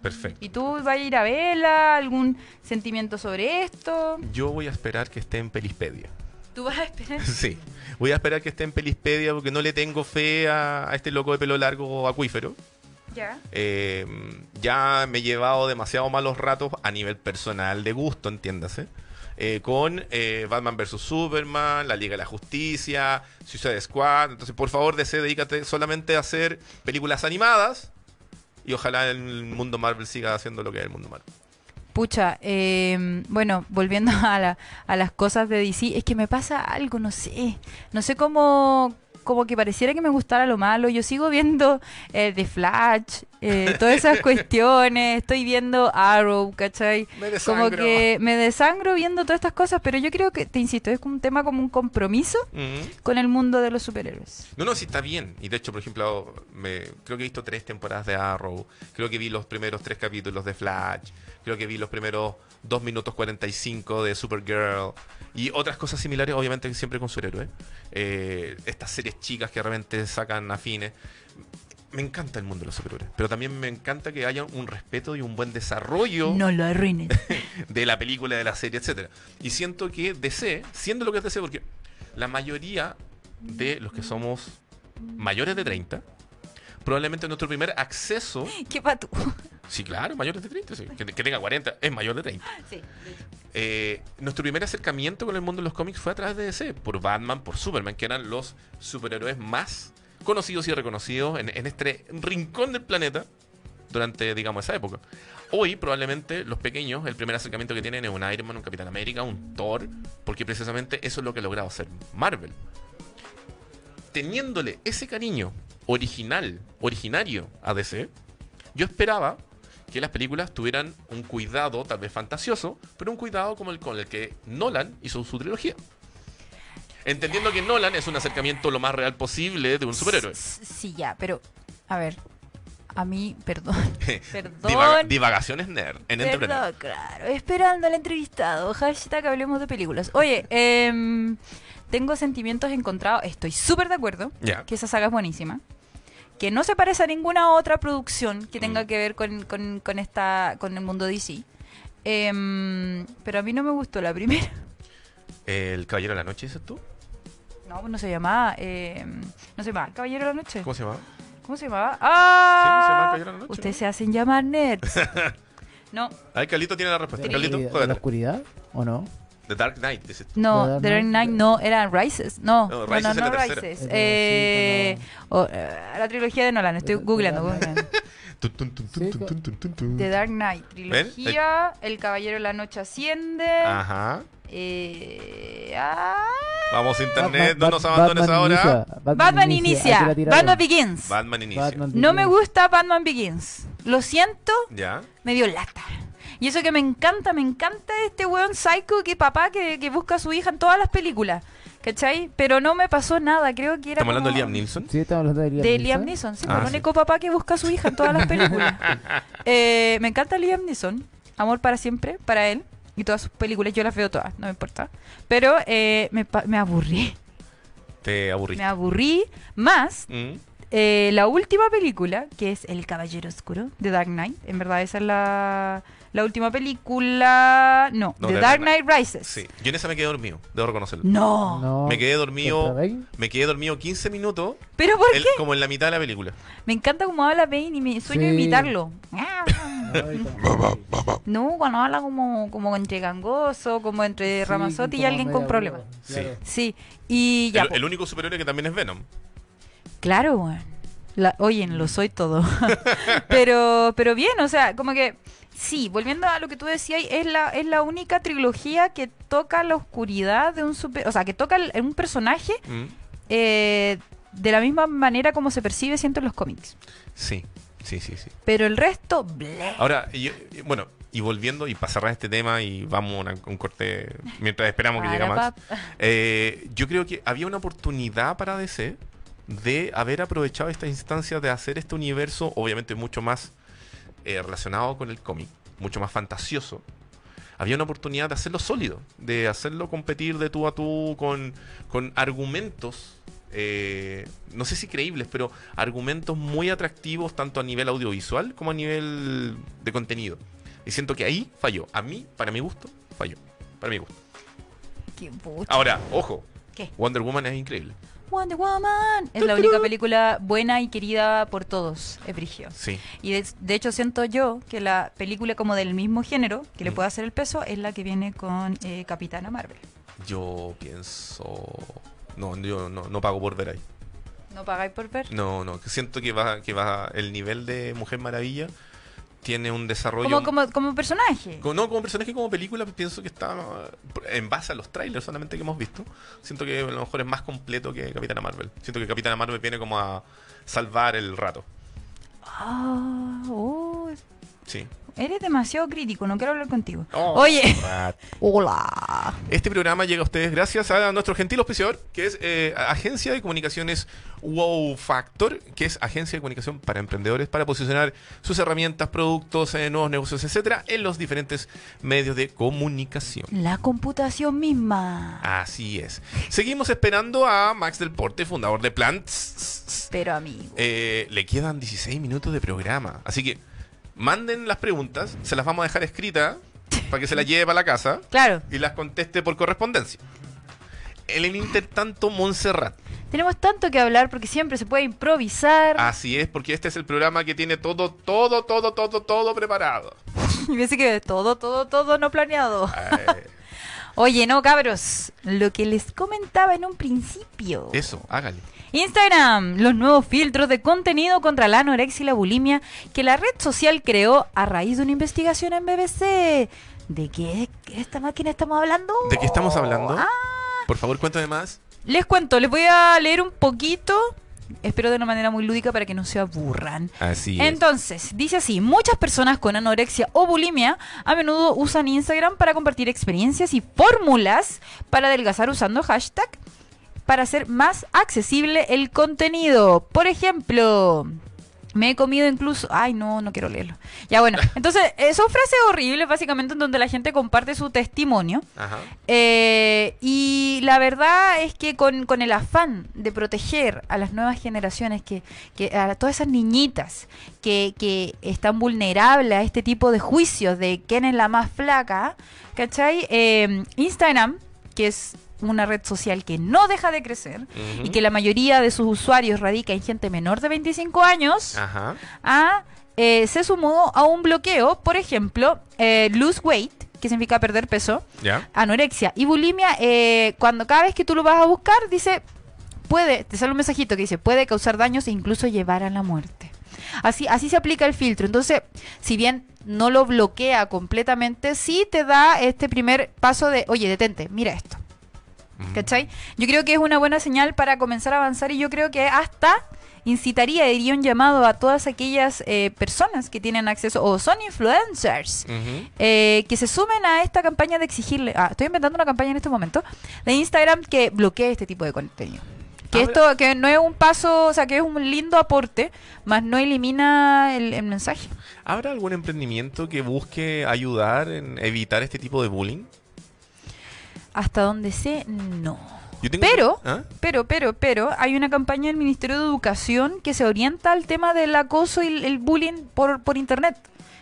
Perfecto. ¿Y tú vas a ir a verla? ¿Algún sentimiento sobre esto? Yo voy a esperar que esté en Pelispedia. ¿Tú vas a esperar? Sí, voy a esperar que esté en Pelispedia porque no le tengo fe a, a este loco de pelo largo acuífero. ya. Eh, ya me he llevado demasiado malos ratos a nivel personal de gusto, entiéndase. eh, con eh, Batman vs. Superman, la Liga de la Justicia, Suicide Squad. Entonces, por favor, DC, dedícate solamente a hacer películas animadas. Y ojalá el mundo Marvel siga haciendo lo que es el mundo Marvel. Pucha, eh, bueno, volviendo a, la- a las cosas de DC, es que me pasa algo, no sé, no sé cómo, como que pareciera que me gustara lo malo. Yo sigo viendo eh, The Flash, eh, todas esas cuestiones, estoy viendo Arrow, ¿cachai? Me Como que me desangro viendo todas estas cosas, pero yo creo que, te insisto, es un tema como un compromiso con el mundo de los superhéroes. No, no, sí está bien. Y de hecho, por ejemplo, me, creo que he visto tres temporadas de Arrow. Creo que vi los primeros tres capítulos de Flash. Creo que vi los primeros 2 minutos 45 de Supergirl. Y otras cosas similares, obviamente, siempre con superhéroes. Eh, estas series chicas que realmente sacan afines. Me encanta el mundo de los superhéroes. Pero también me encanta que haya un respeto y un buen desarrollo No lo arruines. de la película, de la serie, etcétera. Y siento que DC, siendo lo que es DC, porque la mayoría de los que somos mayores de 30, probablemente nuestro primer acceso, ¿Qué pa' tú? sí, claro, mayores de 30, sí, que, que tenga 40, es mayor de 30. Sí, Eh, nuestro primer acercamiento con el mundo de los cómics fue a través de DC, por Batman, por Superman, que eran los superhéroes más conocidos y reconocidos en, en este rincón del planeta durante, digamos, esa época. Hoy, probablemente, los pequeños, el primer acercamiento que tienen es un Iron Man, un Capitán América, un Thor, porque precisamente eso es lo que ha logrado hacer Marvel. Teniéndole ese cariño original, originario a DC, yo esperaba que las películas tuvieran un cuidado, tal vez fantasioso, pero un cuidado como el con el que Nolan hizo su trilogía. Entendiendo que Nolan es un acercamiento lo más real posible de un superhéroe. Sí, ya, pero, a ver, a mí, perdón. Perdón. Divaga- divagaciones nerd en. Perdón, claro. Esperando al entrevistado. Hashtag hablemos de películas. Oye, em, tengo sentimientos encontrados. Estoy súper de acuerdo que esa saga es buenísima. Que no se parece a ninguna otra producción que tenga Mm. que ver con, con, con esta, con el mundo DC. Em, pero a mí no me gustó la primera. El Caballero de la Noche, ¿dices tú? No, pues no se llamaba. em, no se llamaba Caballero de la Noche. ¿Cómo se llama? ¿Cómo se llamaba? Sí, se llama ¡Ah! Caballero de la Noche, Ustedes ¿no? se hacen llamar nerds. no, Ahí Carlito tiene la respuesta. Sí. Carlito, ¿De la oscuridad o no? The Dark Knight, dices tú. No, The Dark Knight. No, eran Rises. No, No, no, Rises no, no tercera. Rises. Es Eh, verdad, o, eh, la trilogía de Nolan, estoy The- googleando. The Dark googleando. The Knight, trilogía, El Caballero de la Noche asciende. Ajá. Eh, ah, Vamos a internet, Batman- no nos abandones Batman ahora. inicia, Batman hay inicia, tiraron. Batman Begins. Batman inicia. Batman No me Begins. gusta Batman Begins. Lo siento, Ya. me dio lata. Y eso que me encanta, me encanta este weón psycho que papá que, que busca a su hija en todas las películas. ¿Cachai? Pero no me pasó nada, creo que era ¿Estamos hablando de Liam Neeson? Sí, estamos hablando de Liam De Neeson. Liam Neeson, sí, Ah, el sí. único papá que busca a su hija en todas las películas. Eh, me encanta Liam Neeson, Amor para siempre, para él. Y todas sus películas, yo las veo todas, no me importa. Pero eh, me, me aburrí, Te aburriste. me aburrí. Más Mm. eh, la última película, que es El Caballero Oscuro, de Dark Knight. En verdad, esa es la, la última película. No, de Dark Knight Rises. Sí. Yo en esa me quedé dormido, debo reconocerlo. No. No. Me quedé dormido. Me quedé dormido 15 minutos, ¿Pero por el- qué? como en la mitad de la película. Me encanta cómo habla Bane y me sueño Sí. imitarlo. Está- No, cuando habla como, como entre gangoso, como entre Sí, Ramazotti y alguien con problemas. Sí. Sí, y ya. El, único superhéroe que también es Venom. Claro, weón. La- Oye, lo soy todo. pero, pero bien, o sea, como que sí, volviendo a lo que tú decías, es la, es la única trilogía que toca la oscuridad de un super, o sea, que toca el- un personaje Mm, eh, de la misma manera como se percibe siento en los cómics. Sí, sí, sí, sí. Pero el resto, bleh. Ahora, yo- bueno, y volviendo, y para cerrar este tema, y vamos a un corte mientras esperamos que llegue Max. Eh, yo creo que había una oportunidad para DC de haber aprovechado esta instancia de hacer este universo, obviamente mucho más eh, relacionado con el cómic, mucho más fantasioso. Había una oportunidad de hacerlo sólido, de hacerlo competir de tú a tú con, con argumentos, eh, no sé si creíbles, pero argumentos muy atractivos tanto a nivel audiovisual como a nivel de contenido. Y siento que ahí falló. A mí, para mi gusto, falló. Para mi gusto. Qué. Ahora, ojo, ¿Qué? Wonder Woman es increíble. Wonder Woman es la única película buena y querida por todos, es brigio. Sí. Y de, de hecho siento yo que la película como del mismo género, que le Mm. puede hacer el peso, es la que viene con eh, Capitana Marvel. Yo pienso. No, yo no, no pago por ver ahí. ¿No pagáis por ver? No, no. que Siento que va, que va. El nivel de Mujer Maravilla tiene un desarrollo. Como, como, como personaje. No, como personaje, como película, pienso que está eh, en base a los trailers solamente que hemos visto. Siento que a lo mejor es más completo que Capitana Marvel. Siento que Capitana Marvel viene como a salvar el rato. Ah, oh, Sí. eres demasiado crítico, no quiero hablar contigo. Oh, Oye, rat. hola. Este programa llega a ustedes gracias a nuestro gentil auspiciador, que es eh, Agencia de Comunicaciones Wow Factor, que es agencia de comunicación para emprendedores para posicionar sus herramientas, productos, eh, nuevos negocios, etcétera, en los diferentes medios de comunicación. La computación misma. Así es. Seguimos esperando a Max del Porte, fundador de Plants. Pero amigo. Eh, le quedan 16 minutos de programa, así que manden las preguntas, se las vamos a dejar escritas para que se las lleve para la casa Claro, y las conteste por correspondencia. En el intertanto, Montserrat. tenemos tanto que hablar porque siempre se puede improvisar. Así es, porque este es el programa que tiene todo, todo, todo, todo, todo preparado. Y dice que todo, todo, todo no planeado. Eh, Oye, no, cabros. Lo que les comentaba en un principio. eso, hágale. Instagram, los nuevos filtros de contenido contra la anorexia y la bulimia que la red social creó a raíz de una investigación en BBC. ¿De qué, esta máquina estamos hablando? ¿De qué estamos hablando? Ah, Por favor, cuéntame más. les cuento, les voy a leer un poquito. Espero de una manera muy lúdica para que no se aburran. Así Entonces, dice así, muchas personas con anorexia o bulimia a menudo usan Instagram para compartir experiencias y fórmulas para adelgazar usando hashtag para hacer más accesible el contenido. Por ejemplo, me he comido incluso... Ay, no, no quiero leerlo. Ya bueno, entonces eh, son frases horribles básicamente en donde la gente comparte su testimonio. Ajá. Eh, y la verdad es que con, con el afán de proteger a las nuevas generaciones, que, que a todas esas niñitas que, que están vulnerables a este tipo de juicios de quién es la más flaca, ¿cachai? Eh, Instagram, que es una red social que no deja de crecer y que la mayoría de sus usuarios radica en gente menor de 25 años, Ajá. a, eh, se sumó a un bloqueo, por ejemplo, eh, lose weight, que significa perder peso, anorexia y bulimia, eh, cuando cada vez que tú lo vas a buscar, dice, puede, te sale un mensajito que dice, puede causar daños e incluso llevar a la muerte. Así, así se aplica el filtro. Entonces, si bien no lo bloquea completamente, sí te da este primer paso de, oye, detente, mira esto. ¿Cachai? Yo creo que es una buena señal para comenzar a avanzar y yo creo que hasta incitaría, diría un llamado a todas aquellas eh, personas que tienen acceso o son influencers eh, que se sumen a esta campaña de exigirle, ah, estoy inventando una campaña en este momento, de Instagram que bloquee este tipo de contenido. Que esto, que no es un paso, o sea, que es un lindo aporte, más no elimina el, el mensaje. ¿Habrá algún emprendimiento que busque ayudar en evitar este tipo de bullying? Hasta donde sé, no. Pero, ¿Ah? pero, pero, pero, hay una campaña del Ministerio de Educación que se orienta al tema del acoso y el, bullying por, por Internet.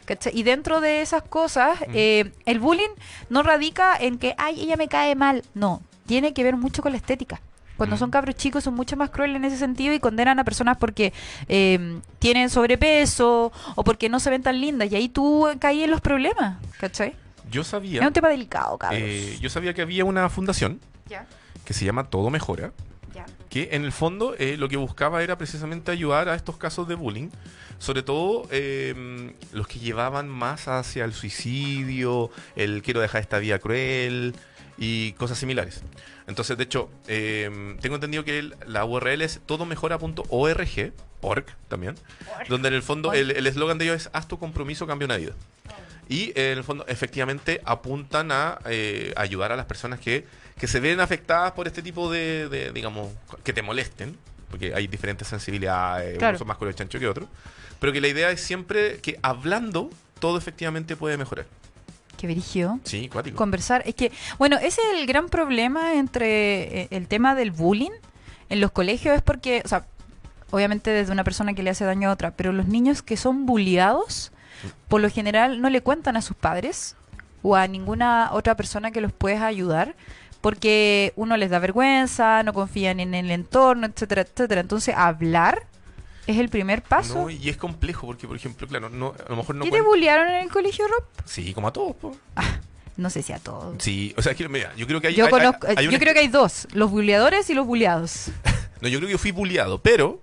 ¿cachai? Y dentro de esas cosas, eh, el bullying no radica en que, ay, ella me cae mal. No, tiene que ver mucho con la estética. Cuando Mm. son cabros chicos son mucho más crueles en ese sentido y condenan a personas porque eh, tienen sobrepeso o porque no se ven tan lindas. Y ahí tú caes en los problemas, ¿cachai? Yo sabía, Es un tema delicado, eh, yo sabía que había una fundación que se llama Todo Mejora, ya. que en el fondo eh, lo que buscaba era precisamente ayudar a estos casos de bullying, sobre todo eh, los que llevaban más hacia el suicidio, el quiero dejar esta vida cruel y cosas similares. Entonces, de hecho, eh, tengo entendido que el- la URL es todomejora.org, org también, donde en el fondo el el eslogan de ellos es haz tu compromiso, cambia una vida. Y eh, en el fondo, efectivamente, apuntan a eh, ayudar a las personas que, que se ven afectadas por este tipo de, de, digamos, que te molesten, porque hay diferentes sensibilidades, Claro. unos son más color chancho que otros, pero que la idea es siempre que hablando todo efectivamente puede mejorar. Qué brígido. Sí, cuático. Conversar. Es que, bueno, ese es el gran problema entre eh, el tema del bullying en los colegios, es porque, o sea, obviamente desde una persona que le hace daño a otra, pero los niños que son bulliados, por lo general no le cuentan a sus padres o a ninguna otra persona que los pueda ayudar, porque uno les da vergüenza, no confían en el entorno, etcétera, etcétera. Entonces, hablar es el primer paso. No, y es complejo porque, por ejemplo, claro, no, a lo mejor no ¿Qué te bullearon en el colegio, Rob? Sí, como a todos. po. No sé si a todos. Sí, o sea, que, mira, yo creo que hay... Yo, hay- conozco, hay- hay yo una- creo que hay dos, los bulleadores y los bulleados. No, yo creo que yo fui bulleado, pero...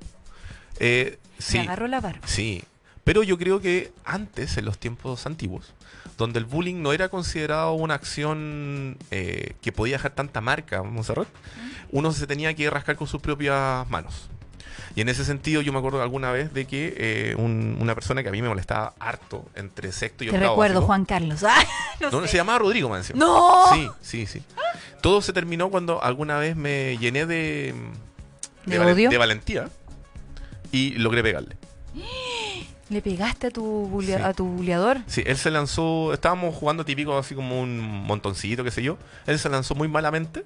eh, sí, Me agarró la barba. Sí, pero yo creo que antes, en los tiempos antiguos, donde el bullying no era considerado una acción eh, que podía dejar tanta marca, Monserrat, uno se tenía que rascar con sus propias manos. Y en ese sentido yo me acuerdo alguna vez de que eh, un- una persona que a mí me molestaba harto entre sexto y Te octavo recuerdo, básico- Juan Carlos. Ah, no no, no, sé. se llamaba Rodrigo, man. encima. ¡No! Sí, sí, sí. Todo se terminó cuando alguna vez me llené de... ¿De valen- odio? de valentía y logré pegarle. ¿Le pegaste a tu, bulea- Sí. a tu bulleador? Sí, él se lanzó, estábamos jugando típico así como un montoncito, qué sé yo. Él se lanzó muy malamente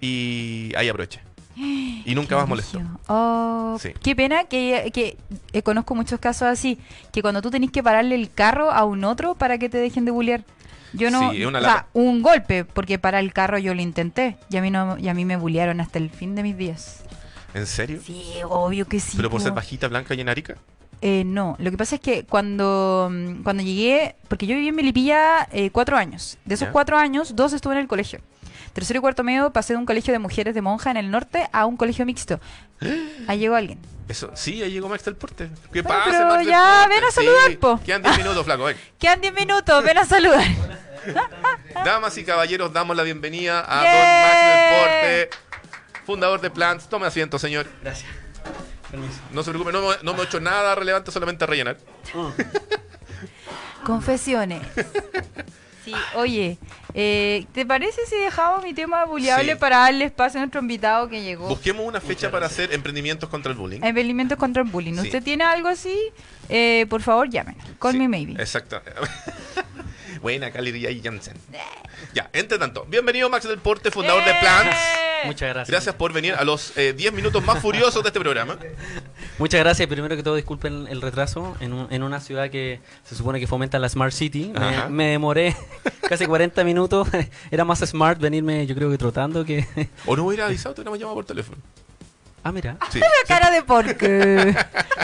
y ahí aproveché. Y nunca Qué más molestó. brígido. Oh, Sí. Qué pena que, que eh, conozco muchos casos así, que cuando tú tenés que pararle el carro a un otro para que te dejen de bullear. Yo no, Sí, o sea, un golpe, porque para el carro yo lo intenté y a mí no, y a mí me bullearon hasta el fin de mis días. ¿En serio? Sí, obvio que sí. ¿Pero por po. ser bajita, blanca y en arica? Eh, no, lo que pasa es que cuando, mm, cuando llegué, porque yo viví en Melipilla eh, cuatro años. De esos Ya. cuatro años, dos estuve en el colegio. Tercero y cuarto medio pasé de un colegio de mujeres de monja en el norte a un colegio mixto. Ahí llegó alguien. Eso, sí, ahí llegó Max del Porte. ¿Qué Bueno, pasa, pero Max del ya, Porte? ven a Sí, saludar, po. Quedan 10 minutos, flaco, ven. Quedan diez minutos, ven a saludar. Damas y caballeros, damos la bienvenida a don Max del Porte, fundador de Plants. Tome asiento, señor. Gracias. Permiso. No se preocupe, no, me- no me he hecho nada relevante, solamente rellenar. Confesiones. Sí, oye, eh, ¿te parece si dejamos mi tema buleable Sí. para darle espacio a nuestro invitado que llegó? Busquemos una fecha para hacer emprendimientos contra el bullying. Emprendimientos contra el bullying. Sí. ¿Usted tiene algo así? Eh, por favor, llamen. Call Sí, me maybe. Exacto. Buena, Cali y Jansen. Ya, entre tanto, bienvenido Max del Porte, fundador de Plants. ¡Eh! Muchas gracias. Gracias por venir a los eh, 10 minutos más furiosos de este programa. Muchas gracias. Primero que todo, disculpen el retraso en, un- en una ciudad que se supone que fomenta la Smart City. Me, me demoré casi 40 minutos. Era más smart venirme, yo creo que trotando que... O no hubiera avisado, te hubiéramos llamado por teléfono. Ah, mira. Sí. Cara de porque.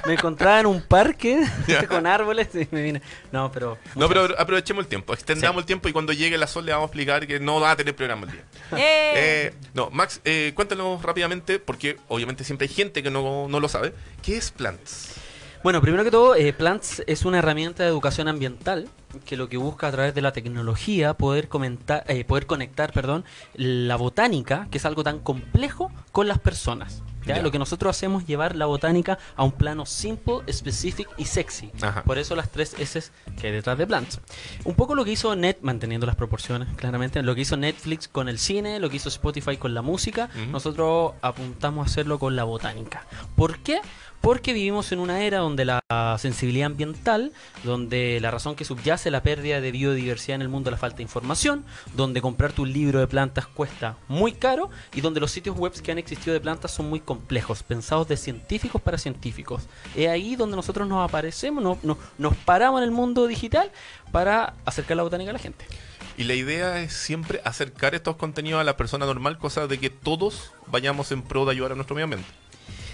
Me encontraba en un parque con árboles y me vine. No, pero... No, pero aprovechemos el tiempo, extendamos Sí. el tiempo y cuando llegue la sol le vamos a explicar que no va a tener programa el día. ¡Eh! Eh, no, Max, eh, cuéntanos rápidamente, porque obviamente siempre hay gente que no, no lo sabe. ¿Qué es Plants? Bueno, primero que todo, eh, Plants es una herramienta de educación ambiental que lo que busca a través de la tecnología poder comentar, eh, poder conectar, perdón, la botánica, que es algo tan complejo, con las personas. Lo que nosotros hacemos es llevar la botánica a un plano simple, specific y sexy. Ajá. Por eso las tres S que hay detrás de Plants. Un poco lo que hizo Net, manteniendo las proporciones, claramente, lo que hizo Netflix con el cine, lo que hizo Spotify con la música, nosotros apuntamos a hacerlo con la botánica. ¿Por qué? Porque vivimos en una era donde la sensibilidad ambiental, donde la razón que subyace la pérdida de biodiversidad en el mundo es la falta de información, donde comprarte un libro de plantas cuesta muy caro y donde los sitios web que han existido de plantas son muy complejos, pensados de científicos para científicos. Es ahí donde nosotros nos aparecemos, no- no- nos paramos en el mundo digital para acercar la botánica a la gente. Y la idea es siempre acercar estos contenidos a la persona normal, cosa de que todos vayamos en pro de ayudar a nuestro medio ambiente.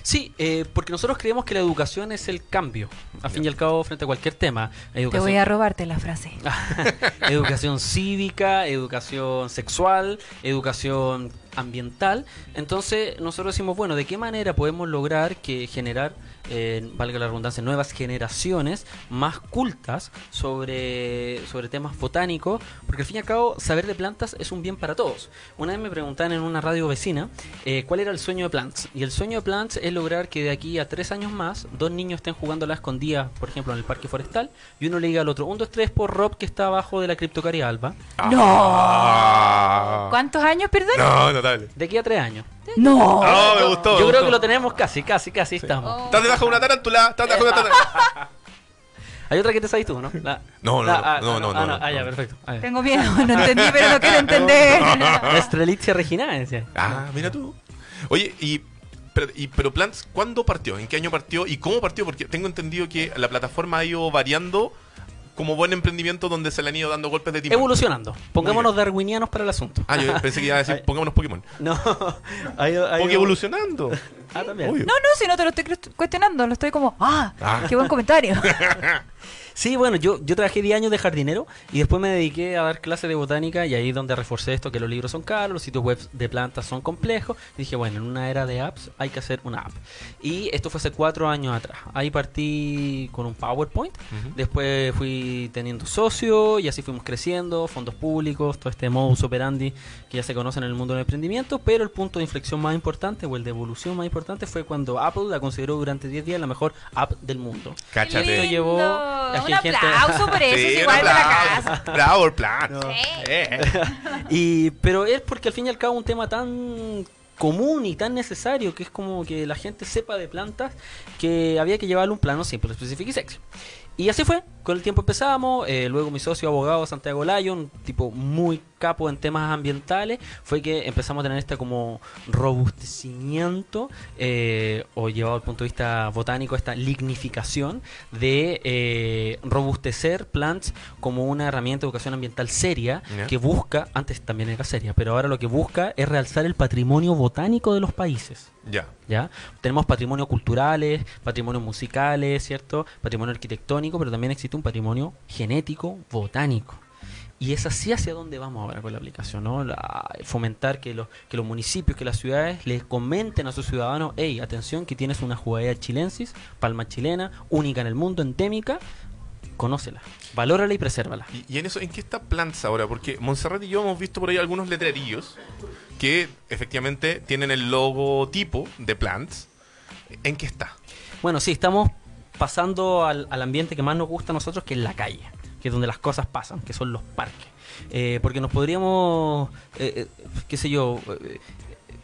Sí, eh, porque nosotros creemos que la educación es el cambio, a fin y al cabo, frente a cualquier tema. Te Educación, voy a robarte la frase. educación cívica, educación sexual, educación ambiental. Entonces nosotros decimos, bueno, ¿de qué manera podemos lograr que generar, eh, valga la redundancia, nuevas generaciones más cultas sobre, sobre temas botánicos? Porque al fin y al cabo, saber de plantas es un bien para todos. Una vez me preguntaban en una radio vecina eh, cuál era el sueño de Plants. Y el sueño de Plants es lograr que de aquí a tres años más, dos niños estén jugando a la escondida, por ejemplo, en el parque forestal, y uno le diga al otro, un, dos, tres por Rob que está abajo de la criptocaria alba. Ah. ¿Cuántos años, perdón? No, notable. De aquí a tres años. No. Oh, me gustó. me Yo creo gustó. que lo tenemos casi, casi, casi estamos. Oh. Estás debajo de una tarántula. Estás debajo de una tarántula. Hay otra que te sabes tú, ¿no? La- No, no, la- no, ah, no, no, ah, no, Ah, ya, no. perfecto. Ah, ya. Tengo miedo, no entendí, pero no quiero entender. Estrelitzia reginae, decía. Ah, mira tú. Oye, y pero, y, pero Plants, ¿cuándo partió? ¿En qué año partió? ¿Y cómo partió? Porque tengo entendido que la plataforma ha ido variando como buen emprendimiento donde se le han ido dando golpes de timón. Evolucionando. Pongámonos darwinianos para el asunto. Ah, yo pensé que iba a decir, pongámonos Pokémon. No, Porque evolucionando. Ah, también. Obvio. No, no, si no te lo estoy cuestionando, lo estoy como, ah, Ah. qué buen comentario. Sí, bueno, yo, yo trabajé 10 años de jardinero y después me dediqué a dar clases de botánica y ahí es donde reforcé esto, que los libros son caros, los sitios web de plantas son complejos. Y dije, bueno, en una era de apps hay que hacer una app. Y esto fue hace cuatro años atrás. Ahí partí con un PowerPoint, después fui teniendo socios y así fuimos creciendo, fondos públicos, todo este modus operandi que ya se conoce en el mundo del emprendimiento, pero el punto de inflexión más importante o el de evolución más importante fue cuando Apple la consideró durante 10 días la mejor app del mundo. Cáchate. Esto llevó Un gente- aplauso por eso, Sí, es igual de la aplauso. casa. Bravo, el plan. Sí. Eh. Y, pero es porque al fin y al cabo un tema tan común y tan necesario que es como que la gente sepa de plantas que había que llevarle un plano simple, específico y sexy. Y así fue, con el tiempo empezamos, eh, luego mi socio abogado Santiago Layo, un tipo muy capo en temas ambientales, fue que empezamos a tener este como robustecimiento, eh, o llevado al punto de vista botánico, esta lignificación de eh, robustecer plants como una herramienta de educación ambiental seria que busca, antes también era seria, pero ahora lo que busca es realzar el patrimonio botánico de los países. Ya. ¿Ya? Tenemos patrimonio culturales, patrimonio musicales, ¿cierto? Patrimonio arquitectónico, pero también existe un patrimonio genético, botánico. Y es así hacia dónde vamos ahora con la aplicación, ¿no? La- fomentar que los, que los municipios, que las ciudades les comenten a sus ciudadanos, hey, atención, que tienes una jugadera chilensis, palma chilena, única en el mundo, endémica, conócela, valórala y presérvala. ¿Y, y en eso, en qué está Plants ahora? Porque Montserrat y yo hemos visto por ahí algunos letrerillos que efectivamente tienen el logotipo de Plants. ¿En qué está? Bueno, sí, estamos pasando al, al ambiente que más nos gusta a nosotros, que es la calle, que es donde las cosas pasan, que son los parques. Eh, porque nos podríamos, eh, eh, qué sé yo, eh,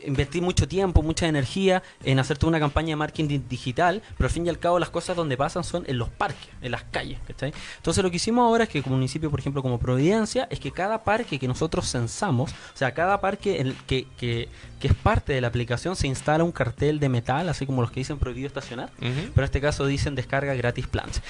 invertir mucho tiempo, mucha energía en hacer toda una campaña de marketing digital, pero al fin y al cabo las cosas donde pasan son en los parques, en las calles. ¿cachai? Entonces lo que hicimos ahora es que como municipio, por ejemplo, como Providencia, es que cada parque que nosotros censamos, o sea, cada parque en el que, que, que es parte de la aplicación se instala un cartel de metal, así como los que dicen prohibido estacionar, pero en este caso dicen descarga gratis plans.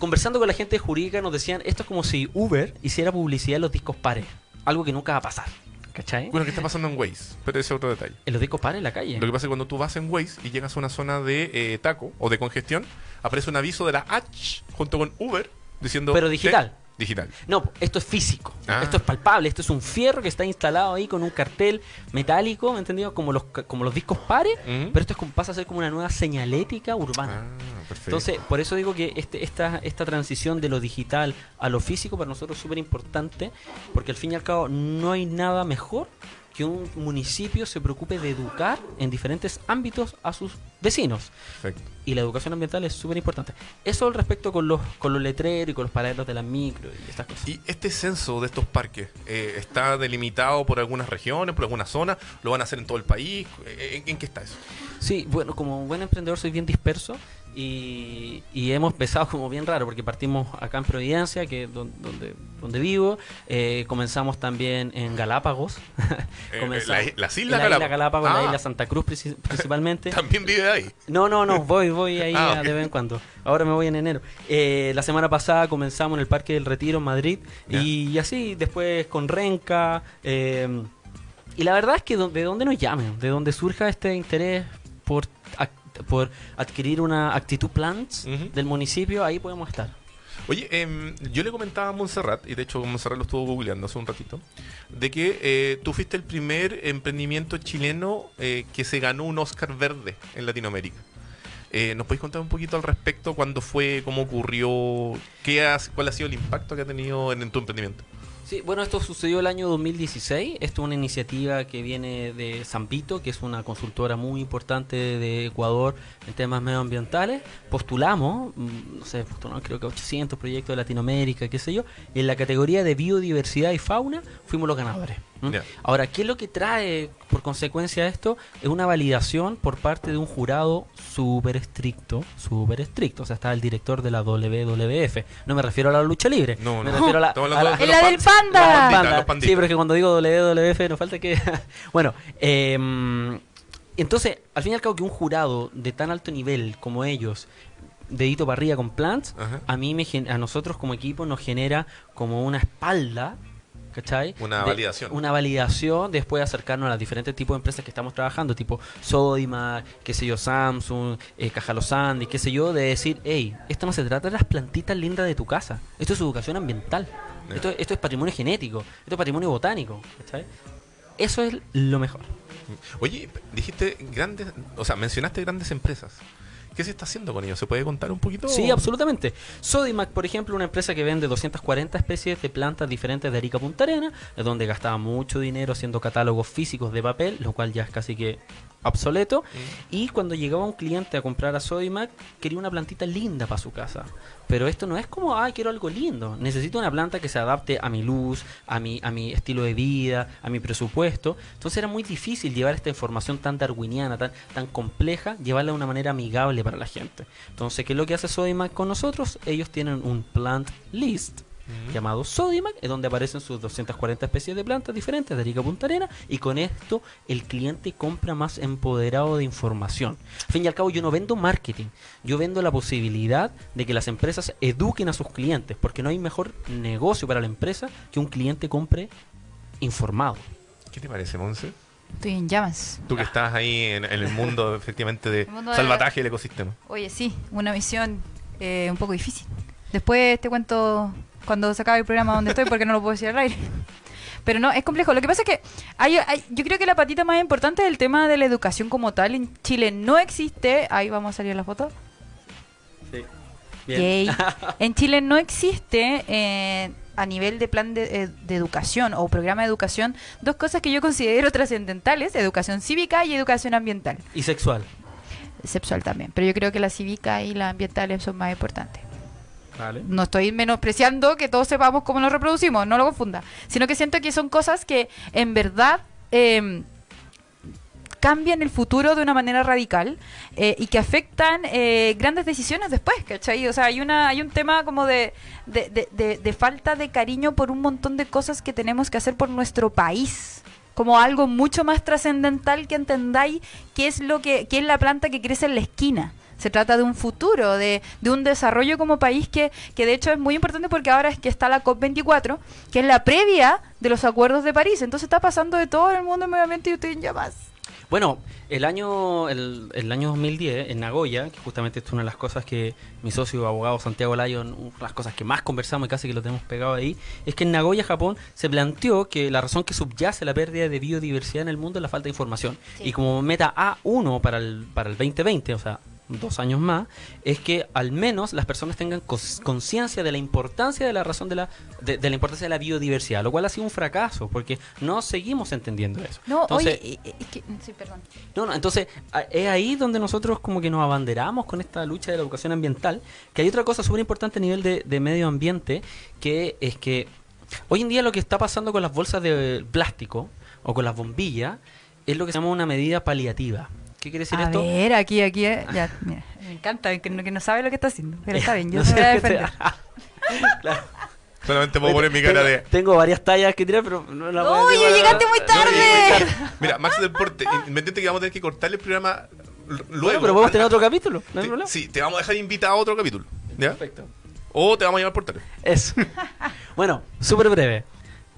Conversando con la gente jurídica nos decían, esto es como si Uber hiciera publicidad en los discos pares, algo que nunca va a pasar. ¿Cachai? Bueno, ¿qué está pasando en Waze? Pero ese es otro detalle. En los discos pares en la calle. Lo que pasa es que cuando tú vas en Waze y llegas a una zona de eh, taco o de congestión, aparece un aviso de la H junto con Uber diciendo... Pero digital. "Te- Digital. No, esto es físico. Ah. Esto es palpable. Esto es un fierro que está instalado ahí con un cartel metálico, ¿me entendido? Como los, como los discos pares. Pero esto es como- pasa a ser como una nueva señalética urbana. Ah, perfecto. Entonces, por eso digo que este, esta, esta transición de lo digital a lo físico para nosotros es súper importante, porque al fin y al cabo no hay nada mejor que un municipio se preocupe de educar en diferentes ámbitos a sus vecinos. Perfecto. Y la educación ambiental es súper importante. Eso al respecto con los, con los letreros y con los paraderos de las micro y estas cosas. ¿Y este censo de estos parques eh, está delimitado por algunas regiones, por alguna zona? ¿Lo van a hacer en todo el país? Eh, ¿En, en qué está eso? Sí, bueno, como buen emprendedor soy bien disperso y, y hemos empezado como bien raro porque partimos acá en Providencia, que donde, donde vivo, eh, comenzamos también en Galápagos, Eh, la- las Islas la isla Galápagos. Galápagos, la Ah. isla Santa Cruz princi- principalmente. ¿También vive ahí? No, no, no, voy, voy ahí Ah, de vez en cuando. Ahora me voy en enero. Eh, la semana pasada comenzamos en el Parque del Retiro en Madrid y, así después con Renca. eh, y la verdad es que de donde nos llamen, de donde surja este interés por, por adquirir una actitud plants Ujú. del municipio, ahí podemos estar. Oye, em, yo le comentaba a Montserrat, y de hecho Montserrat lo estuvo googleando hace un ratito, de que eh, tú fuiste el primer emprendimiento chileno eh, que se ganó un Oscar verde en Latinoamérica. Eh, ¿Nos podéis contar un poquito al respecto? ¿Cuándo fue? ¿Cómo ocurrió? ¿Qué has- ¿Cuál ha sido el impacto que ha tenido en, en tu emprendimiento? Sí, bueno, esto sucedió el año 2016. Esto es una iniciativa que viene de Zampito, que es una consultora muy importante de Ecuador en temas medioambientales. Postulamos, mm, no sé, postulamos creo que 800 proyectos de Latinoamérica, qué sé yo. Y en la categoría de biodiversidad y fauna fuimos los ganadores. ¿M? Ya. Ahora, ¿qué es lo que trae por consecuencia esto? Es una validación por parte de un jurado súper estricto, súper estricto. O sea, está el director de la WWF. No me refiero a la lucha libre. No, me no. refiero a la, la- de ¡Es los la del pan- panda! los panditas, Panda. los panditas. Sí, pero es que cuando digo WWF nos falta que... bueno, eh, entonces, al fin y al cabo que un jurado de tan alto nivel como ellos, dedito para arriba con plants, Ajá. a mí me a nosotros como equipo nos genera como una espalda, ¿cachai? Una De- validación. Una validación después de acercarnos a los diferentes tipos de empresas que estamos trabajando, tipo Sodimac, qué sé yo, Samsung, eh, Caja Los Andes, qué sé yo, de decir, hey, esto no se trata de las plantitas lindas de tu casa, esto es educación ambiental, Ya. esto, esto es patrimonio genético, esto es patrimonio botánico, ¿cachai? Eso es lo mejor. Oye, dijiste grandes, o sea, mencionaste grandes empresas. ¿Qué se está haciendo con ellos? ¿Se puede contar un poquito? Sí, absolutamente. Sodimac, por ejemplo, una empresa que vende 240 especies de plantas diferentes de Arica Punta Arena, es donde gastaba mucho dinero haciendo catálogos físicos de papel, lo cual ya es casi que obsoleto. Y cuando llegaba un cliente a comprar a Sodimac, quería una plantita linda para su casa. Pero esto no es como, ay, quiero algo lindo. Necesito una planta que se adapte a mi luz, a mi, a mi estilo de vida, a mi presupuesto. Entonces era muy difícil llevar esta información tan darwiniana, tan, tan compleja, llevarla de una manera amigable para la gente. Entonces, ¿qué es lo que hace Sodimac con nosotros? Ellos tienen un plant list llamado Sodimac, es donde aparecen sus 240 especies de plantas diferentes de Arica Punta Arena, y con esto el cliente compra más empoderado de información. Al fin y al cabo, yo no vendo marketing, yo vendo la posibilidad de que las empresas eduquen a sus clientes, porque no hay mejor negocio para la empresa que un cliente compre informado. ¿Qué te parece, Monse? Estoy en llamas. Tú que estás ahí en, en el mundo, efectivamente, de mundo salvataje del ecosistema. Oye, sí, una misión eh, un poco difícil. Después te cuento cuando se acabe el programa donde estoy porque no lo puedo decir al aire. Pero no, es complejo. Lo que pasa es que hay, hay- yo creo que la patita más importante del tema de la educación como tal en Chile no existe. Ahí vamos a salir la foto. Yay. En Chile no existe eh, a nivel de plan de, eh, de educación o programa de educación dos cosas que yo considero trascendentales, educación cívica y educación ambiental. Y sexual. Sexual también, pero yo creo que la cívica y la ambiental son más importantes. No estoy menospreciando que todos sepamos cómo nos reproducimos, no lo confunda, sino que siento que son cosas que en verdad eh, cambian el futuro de una manera radical eh, y que afectan eh, grandes decisiones después, ¿cachai? O sea, hay, una, hay un tema como de, de, de- de- de falta de cariño por un montón de cosas que tenemos que hacer por nuestro país. Como algo mucho más trascendental que entendáis qué es lo que, qué es la planta que crece en la esquina. Se trata de un futuro, de, de un desarrollo como país que, que de hecho es muy importante porque ahora es que está la COP24, que es la previa de los acuerdos de París. Entonces está pasando de todo en el mundo ambiente y ustedes ya más. Bueno, el año, el, el año 2010 en Nagoya, que justamente es una de las cosas que mi socio abogado Santiago Lyon, una de las cosas que más conversamos y casi que lo tenemos pegado ahí, es que en Nagoya, Japón, se planteó que la razón que subyace la pérdida de biodiversidad en el mundo es la falta de información. Sí. Y como meta A1 para el, para el 2020, o sea, dos años más, es que al menos las personas tengan conciencia de la importancia de la razón de la, de, de la importancia de la biodiversidad, lo cual ha sido un fracaso, porque no seguimos entendiendo eso. No, Entonces, oye, es que, sí, perdón. no, no, entonces es ahí donde nosotros como que nos abanderamos con esta lucha de la educación ambiental, que hay otra cosa súper importante a nivel de, de medio ambiente, que es que hoy en día lo que está pasando con las bolsas de plástico o con las bombillas es lo que se llama una medida paliativa. ¿Qué quiere decir a esto? ver, aquí, aquí, eh, ya, mira, me encanta que no, que no sabe lo que está haciendo, pero está bien, yo No se sé voy a defender. Claro. Solamente puedo poner mi cara tengo, de... tengo varias tallas que tirar, pero no la voy a ¡Oye, llegaste muy tarde! no, Mira, Max Deporte, independiente que vamos a tener que cortarle el programa luego. Bueno, pero podemos tener otro capítulo, no hay Te- problema. Sí, te vamos a dejar invitado a otro capítulo. ¿Ya? Perfecto. O te vamos a llevar por teléfono. Eso. bueno, súper breve.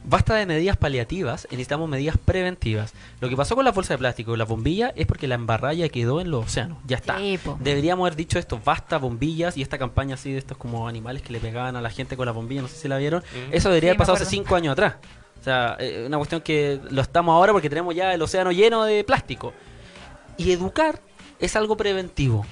Basta de medidas paliativas y necesitamos medidas preventivas. Lo que pasó con la bolsa de plástico y la bombilla es porque la embarralla quedó en los océanos. Ya está. Sí. Deberíamos haber dicho esto, basta bombillas y esta campaña así de estos como animales que le pegaban a la gente con la bombilla, no sé si la vieron. Mm. Eso debería Sí, haber pasado hace cinco años atrás. O sea, eh, una cuestión que lo estamos ahora porque tenemos ya el océano lleno de plástico. Y educar es algo preventivo.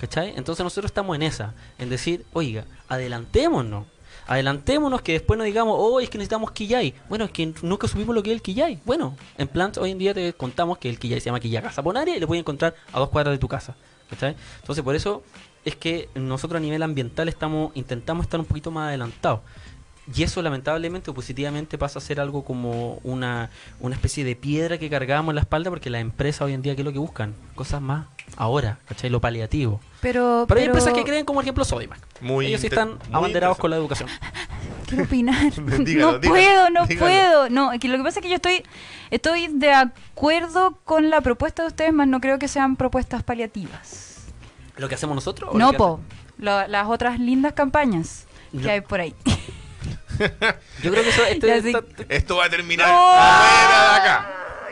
¿Cachai? Entonces nosotros estamos en esa, en decir, oiga, adelantémonos. Adelantémonos que después no digamos, oh, es que necesitamos Quillay. Bueno, es que nunca supimos lo que es el Quillay. Bueno, en Plants hoy en día te contamos que el Quillay se llama Quillay Saponaria y lo puedes encontrar a dos cuadras de tu casa. ¿Cachai? Entonces por eso es que nosotros a nivel ambiental estamos intentamos estar un poquito más adelantados. Y eso lamentablemente o positivamente pasa a ser algo como una, una especie de piedra que cargamos en la espalda porque las empresas hoy en día, ¿qué es lo que buscan? Cosas más ahora, ¿cachai? Lo paliativo. Pero, Pero hay pero empresas que creen como ejemplo Sodimac. Muy Ellos sí están muy abanderados con la educación. quiero opinar. Dígalo, no dígalo, puedo, no dígalo. puedo. No, que lo que pasa es que yo estoy, estoy de acuerdo con la propuesta de ustedes, más no creo que sean propuestas paliativas. ¿Lo que hacemos nosotros? o No, po. Lo- las otras lindas campañas que hay por ahí. Yo creo que eso... este- esta- Esto va a terminar ¡No! fuera de acá.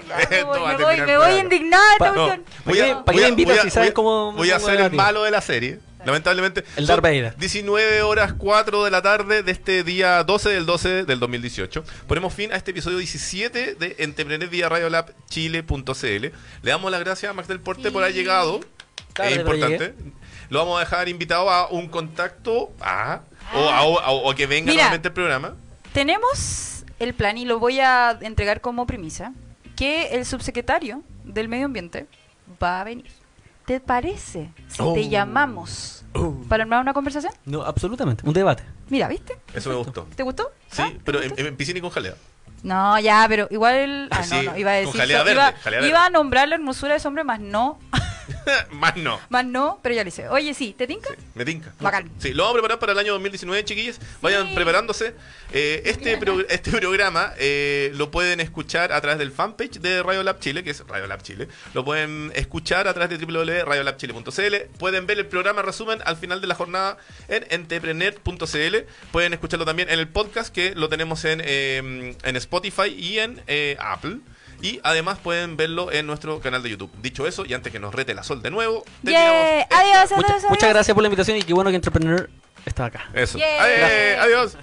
Ya, me voy, me voy, indignada voy a, ¿Para qué voy a- me invitas voy a- si sabes voy a- cómo me Voy a pongo ser el malo de la serie. Lamentablemente. El Darth Vader. 19 horas 4 de la tarde de este día 12 del 12 del 2018. Ponemos fin a este episodio 17 de Entrepreneur vía Chile.cl. Le damos las gracias a Max del Porte por haber llegado. Tarde, es importante. Lo vamos a dejar invitado a un contacto a, o, a- o- o que venga Mira. nuevamente el programa. Tenemos el plan y lo voy a entregar como premisa que el subsecretario del Medio Ambiente va a venir. ¿Te parece si Oh. te llamamos para armar una conversación? No, absolutamente. Un debate. Mira, ¿viste? Eso me gustó. ¿Te gustó? Sí, ¿Ah? ¿Te pero en, en piscina y con jalea. No, ya, pero igual... Ah, Sí, no, no, iba a decir... jalea verde, iba, jalea verde. iba a nombrar la hermosura de ese hombre, más no. Más no. Más no, pero ya lo hice. Oye, sí, ¿te tinca? Sí, me tinca. Bacán. Sí, lo vamos a preparar para el año 2019, chiquillos. Vayan Sí. preparándose. Eh, este, pro- este programa eh, lo pueden escuchar a través del fanpage de Radio Lab Chile, que es Radio Lab Chile. Lo pueden escuchar a través de www.radiolabchile.cl. Pueden ver el programa resumen al final de la jornada en entrepreneur.cl. Pueden escucharlo también en el podcast, que lo tenemos en, eh, en Spotify y en eh, Apple. Y además pueden verlo en nuestro canal de YouTube. Dicho eso, y antes que nos rete la sol de nuevo, Yeah. Adiós, adiós, Mucha- adiós. muchas gracias por la invitación y qué bueno que Entrepreneur está acá. Eso. Yeah. Adiós.